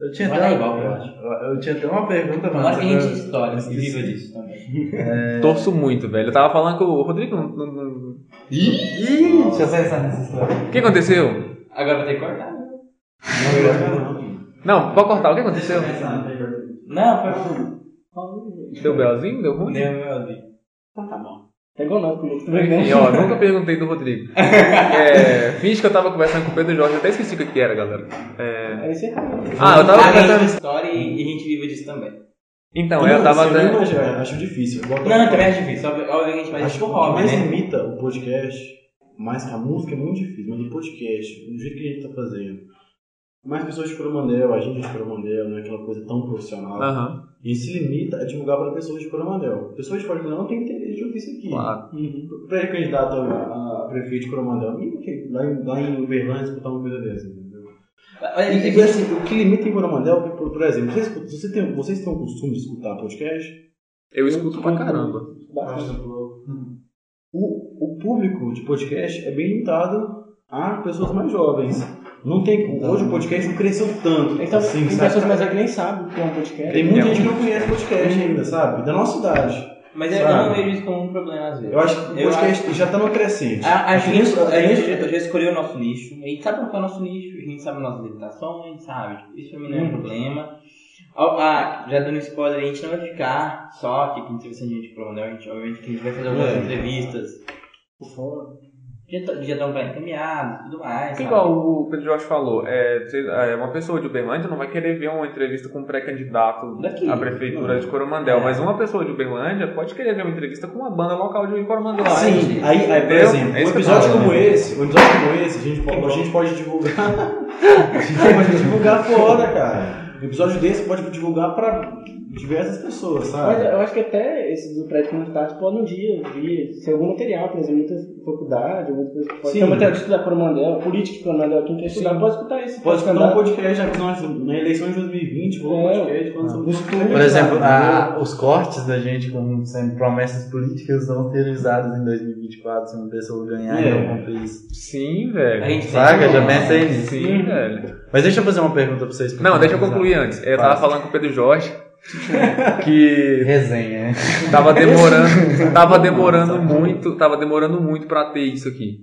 Eu tinha até igual, eu eu, eu tinha até uma pergunta, mano. Tomara que a gente agora- história e viva disso também. Torço muito, velho. Eu tava falando que o Rodrigo não- não- não, Ih, deixa eu pensar nessa história. O que aconteceu? Agora vai ter que cortar, né? Não, pode cortar. O que aconteceu? Não, foi Deu belzinho? Deu ruim? Deu meu ali. Então tá bom. Pegou não, comigo. Enfim, ó, nunca perguntei do Rodrigo. É, finge que eu tava conversando com o Pedro Jorge, eu até esqueci o que era, galera. É, É esse. Ah, eu tava A gente conversando. história e, a gente vive disso também. Então, eu tava até. imagina, acho difícil. Eu Não, também é difícil. Obviamente, mas Acho que hobby, mais né? limita o podcast, mais que a música é muito difícil, mas o podcast, do jeito que a gente tá fazendo, mais pessoas de Coromandel, a gente de Coromandel, não é aquela coisa tão profissional, Aham, e se limita a divulgar para pessoas de Coromandel. Pessoas de Coromandel não têm interesse de ouvir isso aqui. claro. Pré-candidato a, a prefeito de Coromandel, ninguém quer lá em, lá em Uberlândia escutar uma coisa dessa, entendeu? E, é e, assim, o que limita em Coromandel, por, por exemplo, vocês, você tem, vocês têm o costume de escutar podcast? Eu escuto pra caramba. O, o público de podcast é bem limitado a pessoas mais jovens. Não tem, hoje o podcast não cresceu tanto. Então, assim, tem sabe? pessoas mais velhas que nem sabem o que é um podcast. Tem muita gente que não conhece podcast ainda, sabe? Da nossa idade. Mas eu, eu não vejo isso como um problema às vezes. Eu acho que o podcast já tá no crescente. A, a gente, Isso- a gente já, já escolheu o nosso nicho, a gente sabe qual que é o nosso nicho, a gente sabe nossas limitações, sabe? Tipo, Isso pra mim não é um problema. Ah, ah, já dando spoiler, a gente não vai ficar só aqui com entrevistando gente pro Manuel, a gente obviamente que a gente vai fazer algumas É. entrevistas. Já, tá- já estão bem encaminhados e tudo mais. sabe? Igual o Pedro Jorge falou, é, é, uma pessoa de Uberlândia não vai querer ver uma entrevista com um pré-candidato Daqui. à prefeitura de Coromandel, É. mas uma pessoa de Uberlândia pode querer ver uma entrevista com uma banda local de Coromandel. Sim, aí, aí, por exemplo, É um episódio falo, como né? esse, um episódio como esse, a gente pode, a gente pode divulgar. a gente pode divulgar fora, cara. Episódio desse pode divulgar pra diversas pessoas, Mas sabe? eu acho que até esse do prédio comunitário pode um dia vir ser algum material, por exemplo, muita faculdade, muita coisa. Pode Sim. ter um material de estudar Coromandel, política de Coromandel, quem quer estudar Sim. pode escutar isso. Pode escutar um podcast, já que nós, na eleição de 2020, rolou um É. podcast falando sobre isso. Por exemplo, a- os cortes da gente com sendo promessas políticas vão ser usados em 2024 se uma pessoa ganhar e É. não cumprir isso. Sim, A velho. gente tem Saca? que- Já pensei nisso. Sim, velho. Mas deixa eu fazer uma pergunta pra vocês. Não, deixa eu concluir antes. Eu tava Fala. falando com o Pedro Jorge que Resenha, né? tava demorando, tava demorando muito, tava demorando muito pra ter isso aqui.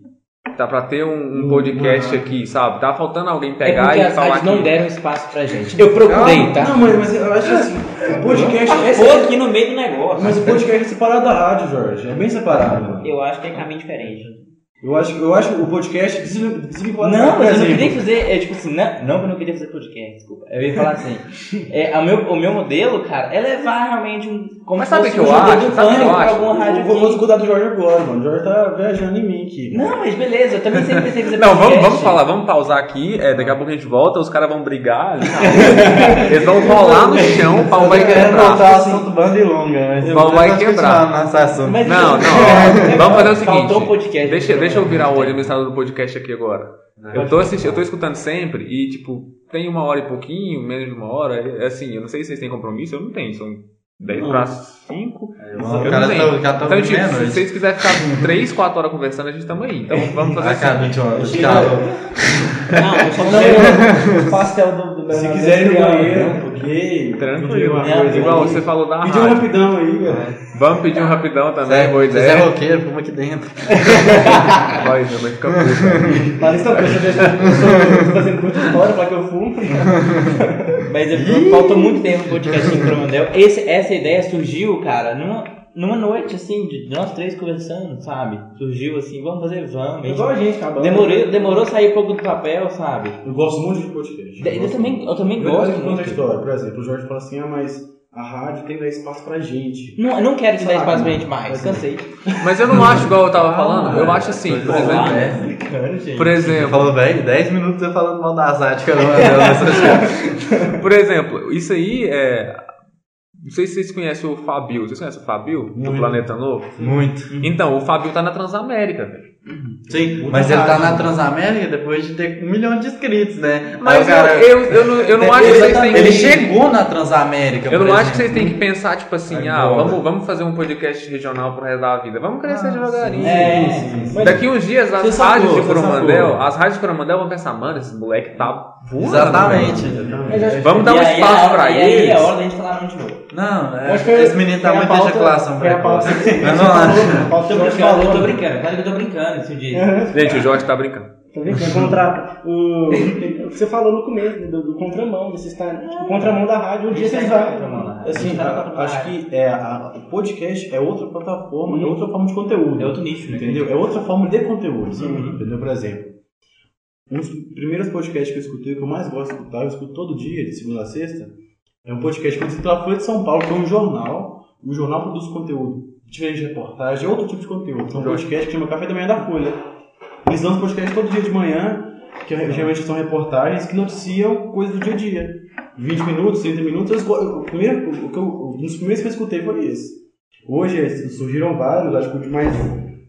Tá pra ter um, um podcast aqui, sabe? Tava faltando alguém É pegar porque e as falar rádios não que deram espaço pra gente. Eu procurei, Não, tá? Não, mas, mas eu acho assim, o podcast é Foi aqui no meio do negócio. Mas o podcast é separado da rádio, Jorge. É bem separado. Eu acho que é caminho diferente. Eu acho, eu acho que o podcast desvinculado Não, mas eu não queria fazer, é tipo assim, não, não que eu não queria fazer podcast, desculpa. Eu ia falar assim, é, o, meu, o meu modelo, cara, é levar realmente um. Como Mas sabe o que eu um acho? Sabe o que eu acho? alguma rádio vou, vou discordar do Jorge agora, mano. O Jorge tá viajando em mim aqui. Não, mas beleza, eu também sempre pensei fazer Não, vamos, podcast. vamos falar, vamos pausar aqui. é, daqui a pouco a gente volta, os caras vão brigar. ali. Eles vão rolar no chão, o pau vai quebrar. ao assunto banda e longa, mas O pau vai quebrar. Não, não, vamos fazer o Faltou seguinte. um podcast. Deixa, deixa eu virar o olho administrador do podcast aqui agora. Eu tô assistindo, eu tô escutando sempre e, tipo, tem uma hora e pouquinho, menos de uma hora. É assim, eu não sei se vocês têm compromisso, eu não tenho. São 10 Não. Para 5. O Eu cara não tá, cara tá Então, tipo, se vocês quiserem ficar 3, 4 horas conversando, a gente tamo aí. Então vamos fazer Ah, assim. cara, 20 horas. Cara, Não, eu só Não, quero... o pastel do, do Se Bernardo quiser ir no banheiro, né? um pouquinho, Tranquilo. É, coisa Igual você falou da Pedir um rapidão aí, velho. Vamos pedir um rapidão também, Zé, boa ideia. Roqueiro, fuma aqui dentro. Vai, já vai ficar puto. Fala isso não, porque eu fazendo de história, falar que eu fumo. Mas faltou muito tempo no podcast em Cromandel. Esse, essa ideia surgiu, cara, numa, numa noite, assim, de nós três conversando, sabe? Surgiu assim, vamos fazer, vamos. A Igual a gente- acabando. Demorou, demorou a sair um pouco do papel, sabe? Eu gosto muito de podcast. Eu, gosto também, eu também Eu gosto muito. história. Por exemplo, o Jorge fala assim, ah, mas a rádio tem que dar espaço pra gente. Não, eu não quero que dê espaço pra gente mais, cansei. Mas eu não acho igual eu tava falando. Eu acho assim, por exemplo. É. Por exemplo, falou, velho, 10 minutos você falando mal da. Não, não, por exemplo, isso aí é. Não sei se vocês conhecem o Fabio. Vocês conhecem o Fabio? Do Muito. Planeta Novo? Muito. Então, o Fabio tá na Transamérica, velho. Sim, mas ele tá na Transamérica depois de ter um milhão de inscritos, né? Aí Mas cara- eu, eu, eu não, eu não acho que vocês têm que. Ele chegou na Transamérica. Eu não acho que vocês têm que pensar, tipo assim, ah, vamos, vamos fazer um podcast regional pro resto da vida. Vamos crescer devagarinho. É, Mas- Daqui uns dias, as Você sacou, rádios de você Coromandel, sacou. as rádios de Coromandel vão pensar, mano, esse moleque tá voando. Exatamente. Que- Vamos dar um aí, espaço é- pra e aí eles. é hora da gente falar muito de novo. Não, é, Acho que esse menino tá muito ejaculação foi a pauta precoce. que você Mas não acho. eu tô brincando, claro que eu tô brincando dia. Gente, o Jorge tá brincando. Tô brincando, contra, o, o que você falou no começo, do, do contramão, você está tipo, contramão da rádio, um dia vocês vão. Assim, a- acho que é, a- o podcast é outra plataforma, é outra forma de conteúdo. É outro nicho, né? Entendeu? É outra forma de conteúdo. Entendeu? Por exemplo, um dos primeiros podcasts que eu escutei, que eu mais gosto de escutar, eu escuto todo dia, de segunda a sexta, é um podcast produzido pela Folha de São Paulo, que é um jornal. O jornal produz conteúdo diferente de reportagem, é outro tipo de conteúdo. É um podcast que chama Café da Manhã da Folha. Eles dão os podcasts todo dia de manhã, que geralmente são reportagens que noticiam coisas do dia a dia. 20 minutos, 30 minutos. O primeiro, o que eu, um dos primeiros que eu escutei foi esse. Hoje surgiram vários, acho que o de mais,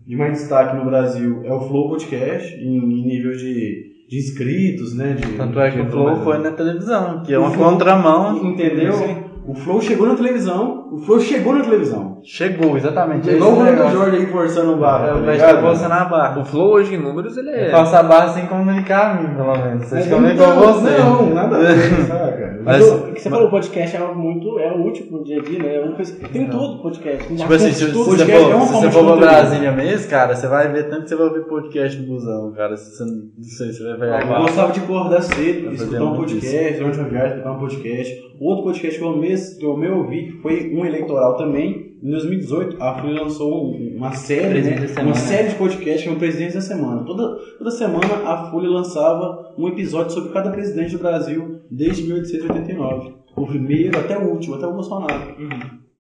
de mais destaque no Brasil é o Flow Podcast, em, em nível de, de inscritos, né? De, Tanto é que o Flow foi na televisão, que é uma Flow- contramão. Entendeu? O Flow chegou na televisão, o Flow chegou na televisão. Chegou, exatamente. É igual o negócio. Jorge aí forçando o barro. É, tá o Veste ligado? força na barra. O Flow hoje em números, ele é. faço a barra sem comunicar a mim, pelo menos. Vocês Mas comunicam não, você. Não, nada a ver, saca? Mas- Mas o que você falou, o podcast é algo muito. É útil pro dia a dia, né? É uma coisa, tem tudo podcast. Tem Tipo assim, assunto se, você podcast for, é se você for pra. Brasília mesmo, cara, você vai ver tanto que você vai ouvir podcast no busão, cara. Se você, não não sei, você vai pegar Eu gostava de acordar cedo, escutar um podcast, durante uma viagem, escutar um podcast. Outro podcast que eu, mes, que eu me ouvi, que foi um eleitoral também. Em 2018, a Folha lançou um- uma série, né? uma série de podcasts que é o Presidente da Semana. Toda, toda semana a Folha lançava um episódio sobre cada presidente do Brasil desde 1889. O primeiro até o último, até o Bolsonaro.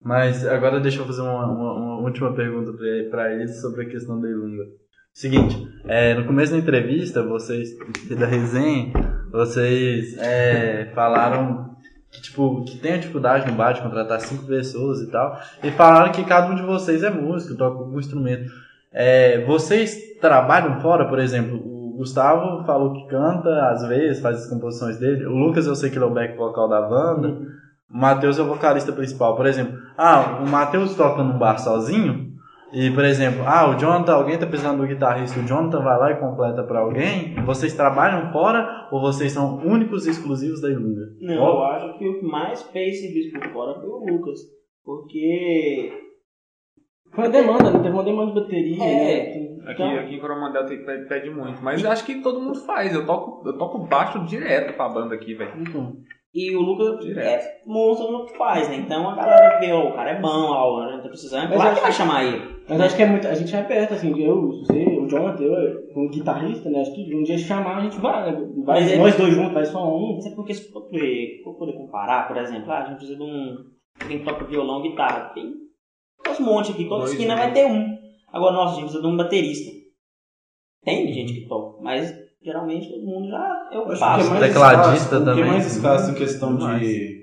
Mas agora deixa eu fazer uma, uma- uma última pergunta pra- pra eles sobre a questão da Ilunga. Seguinte, é, no começo da entrevista, vocês, da resenha, vocês é, falaram que, tipo, que tem a dificuldade no bar de contratar cinco pessoas e tal, e falaram que cada um de vocês é músico, toca algum instrumento. É, vocês trabalham fora, por exemplo, o Gustavo falou que canta, às vezes, faz as composições dele, o Lucas eu sei que ele é o back vocal da banda, o Matheus é o vocalista principal. Por exemplo, ah, o Matheus toca num bar sozinho. E, por exemplo, ah, o Jonathan, alguém tá precisando do guitarrista, o Jonathan vai lá e completa pra alguém. Vocês trabalham fora ou vocês são únicos e exclusivos da Ilunga? Não, eu acho que o que mais fez serviço por fora foi o Lucas. Porque. Foi a demanda, né? Teve uma demanda de bateria, É. né? Aqui, então, aqui em Coromandel tem, pede, pede muito. Mas eu acho que todo mundo faz. Eu toco, eu toco baixo direto pra banda aqui, velho. então. E o Lucas é monstro no que faz, né? Então a galera vê, ó, o cara é bom, ó, a gente tá precisando. Mas Claro que vai chamar ele. Mas acho que é muito, a gente é perto, assim, eu, você, o Jonathan, eu, como guitarrista, né? Acho que um dia chamar a gente vai, né? Vai, Mas é- nós dois juntos, vai só um. Mas é porque se for poder, for poder comparar, por exemplo, ah, a gente precisa de um. Quem toca violão, guitarra. Tem uns montes aqui, toda esquina né? vai ter um. Agora, nossa, a gente precisa de um baterista. Tem gente que toca, mas geralmente todo mundo já. Eu Acho que o faço. que é mais Tecladista escasso- O que também. é mais escasso em questão de,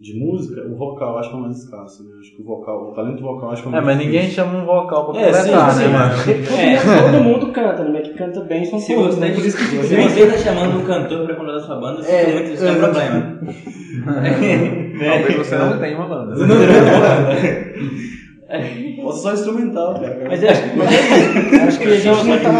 de música, o vocal acho que é o mais escasso, né? Acho que o vocal, o talento vocal acho que é o É, mais mas ninguém difícil. chama um vocal pra É, completar, sim, né, mano? Todo, É. mundo, todo mundo canta, né? Mas que canta bem são Se todos, você, né? Por isso que se você tá chamando um cantor pra completar sua banda, isso É, tem muito- isso tem um é, problema. Talvez você não tenha uma banda. Posso só instrumental, cara. Mas é, mas é, acho que a gente não tá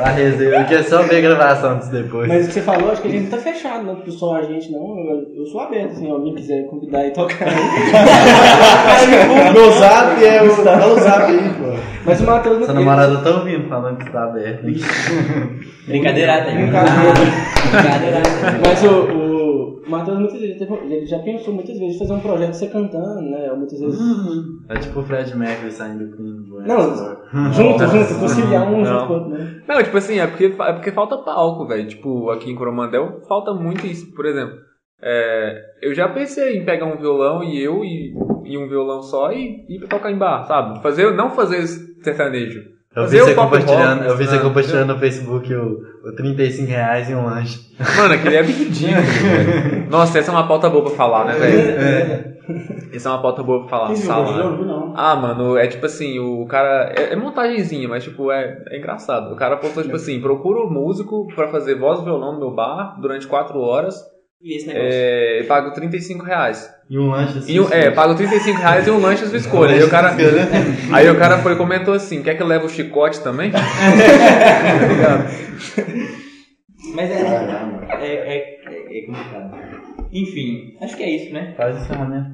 A resenha, eu quero só ver a gravação disso depois. Mas o que você falou, acho que a gente não tá fechado, não, porque só a gente não. Eu, eu sou aberto, assim, alguém quiser convidar e tocar. Meu zap é o. Dá o zap aí, pô. Mas o Matheus Sua não namorada tá ouvindo falando que tá aberto. Brincadeirada aí. Brincadeira. Brincadeirada. Mas o, o Matheus muitas vezes teve- ele já pensou muitas vezes em fazer um projeto você cantando, né? Ou muitas vezes. É tipo o Fred Mercury saindo com o Não, junto, junto, conciliar um junto com o outro, né? Não, tipo assim, é porque, é porque falta palco, velho. Tipo, aqui em Coromandel falta muito isso. Por exemplo, é, eu já pensei em pegar um violão e eu e, e um violão só e ir pra tocar em bar, sabe? Fazer, não fazer sertanejo. Eu vi você compartilhando, rock, eu vi você né? compartilhando no Facebook o, o 35 reais e um lanche. Mano, aquele é ridículo. Nossa, essa é uma pauta boa pra falar, né, velho? Essa é uma pauta boa pra falar. Viu? Sala, né? não. Ah, mano, é tipo assim, o cara. É, é montagenzinha, mas tipo, é, é engraçado. O cara postou, tipo assim, procura um músico pra fazer voz e violão no meu bar durante 4 horas. E esse negócio? É, pago 35 reais. E um lanche assim. E um- é, pago 35 reais e um lanche à sua escolha. Aí o cara, aí o cara foi e comentou assim: quer que eu leve o chicote também? Tá? Mas é, é, é, é, complicado. Enfim, acho que é isso, né? Faz encerramento.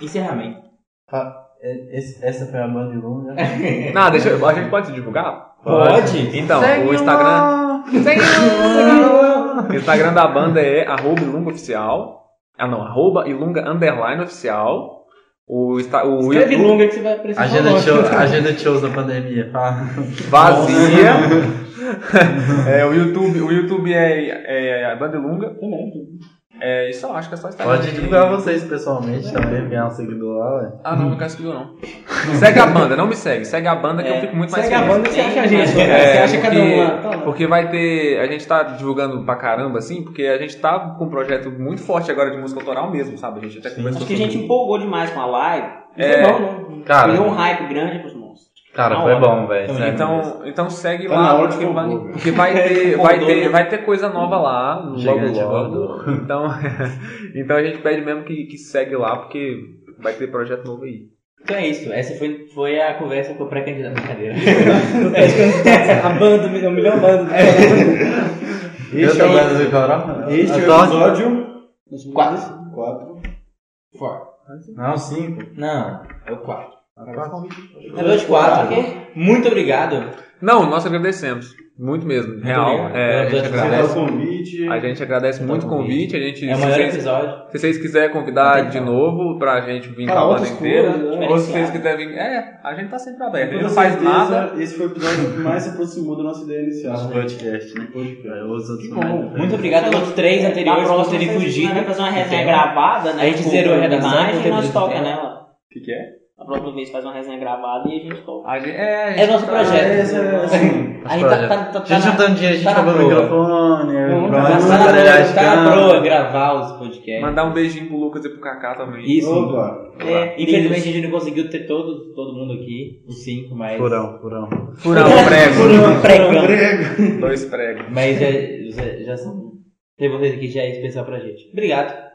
Encerramento. É, esse- essa foi a banda de Lunga. Não, deixa eu, a gente pode se divulgar? Pode? Então, o Instagram. O Instagram da banda é arroba Oficial. Ah não, arroba Ilunga Underline Oficial. O, Insta- o Escreve YouTube longa que você vai aparecer. Agenda show, agenda de shows da pandemia. Fala. vazia. é, o YouTube, o YouTube é, é a banda Ilunga. Também. É isso, eu acho que é só Instagram. Pode divulgar vocês pessoalmente também, ganhar um seguidor lá, ué. Ah, não, não quero não. Segue a banda, não me segue. Segue a banda que eu É, fico muito mais Segue a banda que você acha a gente. né? É, Você acha cada porque, um lá. Tá lá. porque vai ter. A gente tá divulgando pra caramba, assim, porque a gente tá com um projeto muito forte agora de música autoral mesmo, sabe? A gente até conversou Acho que a gente empolgou demais com a live. É. Foi bom, não? Cara. Criou um hype grande pros. Cara, Na foi hora. bom, velho. mesmo. Então, então segue Tá lá, porque vai, porque vai ter, vai ter, vai ter coisa nova lá, logo logo. Então, então a gente pede mesmo que, que segue lá, porque vai ter projeto novo aí. Então é isso. Essa foi, foi a conversa com o pré-candidato. Brincadeira. A banda, um milhão de bandas. E outra banda do Coró? Este é o episódio Quatro. 4. Não, cinco. Não, é o 4. É o 4. Muito obrigado. Não, nós agradecemos. Muito mesmo. Real. É, a gente agradece. convite. A gente agradece muito o convite. A gente, É o se, maior vocês, episódio. se vocês quiserem convidar de novo pra gente vir com a banda inteira, né? ou se vocês quiserem vir. É, a gente tá sempre aberto. A gente não faz certeza, nada. Esse foi o episódio que mais se aproximou da nossa ideia inicial. Nosso podcast, né? Bom. Muito obrigado outros três anteriores por terem fugido. Vai fazer uma resenha gravada, né? A gente zerou a redação, e nós toca nela. O que é? Próxima vez faz uma resenha gravada e a gente toca. A gente, é, a É nosso tá- projeto. Esse é, assim, A gente tá, tá, tá, A gente dinheiro, a gente tá comprou proa. microfone, Não, comprou tá Tá na proa, tá gravar os podcasts. Mandar um beijinho pro Lucas e pro Kaká também. Isso. opa. É, infelizmente a gente não conseguiu ter todo, todo mundo aqui, os cinco, mas. Furão, furão. Furão, prego. Pregão. Dois pregos. Mas já, já, já são. Ter vocês aqui já é especial pra gente. Obrigado.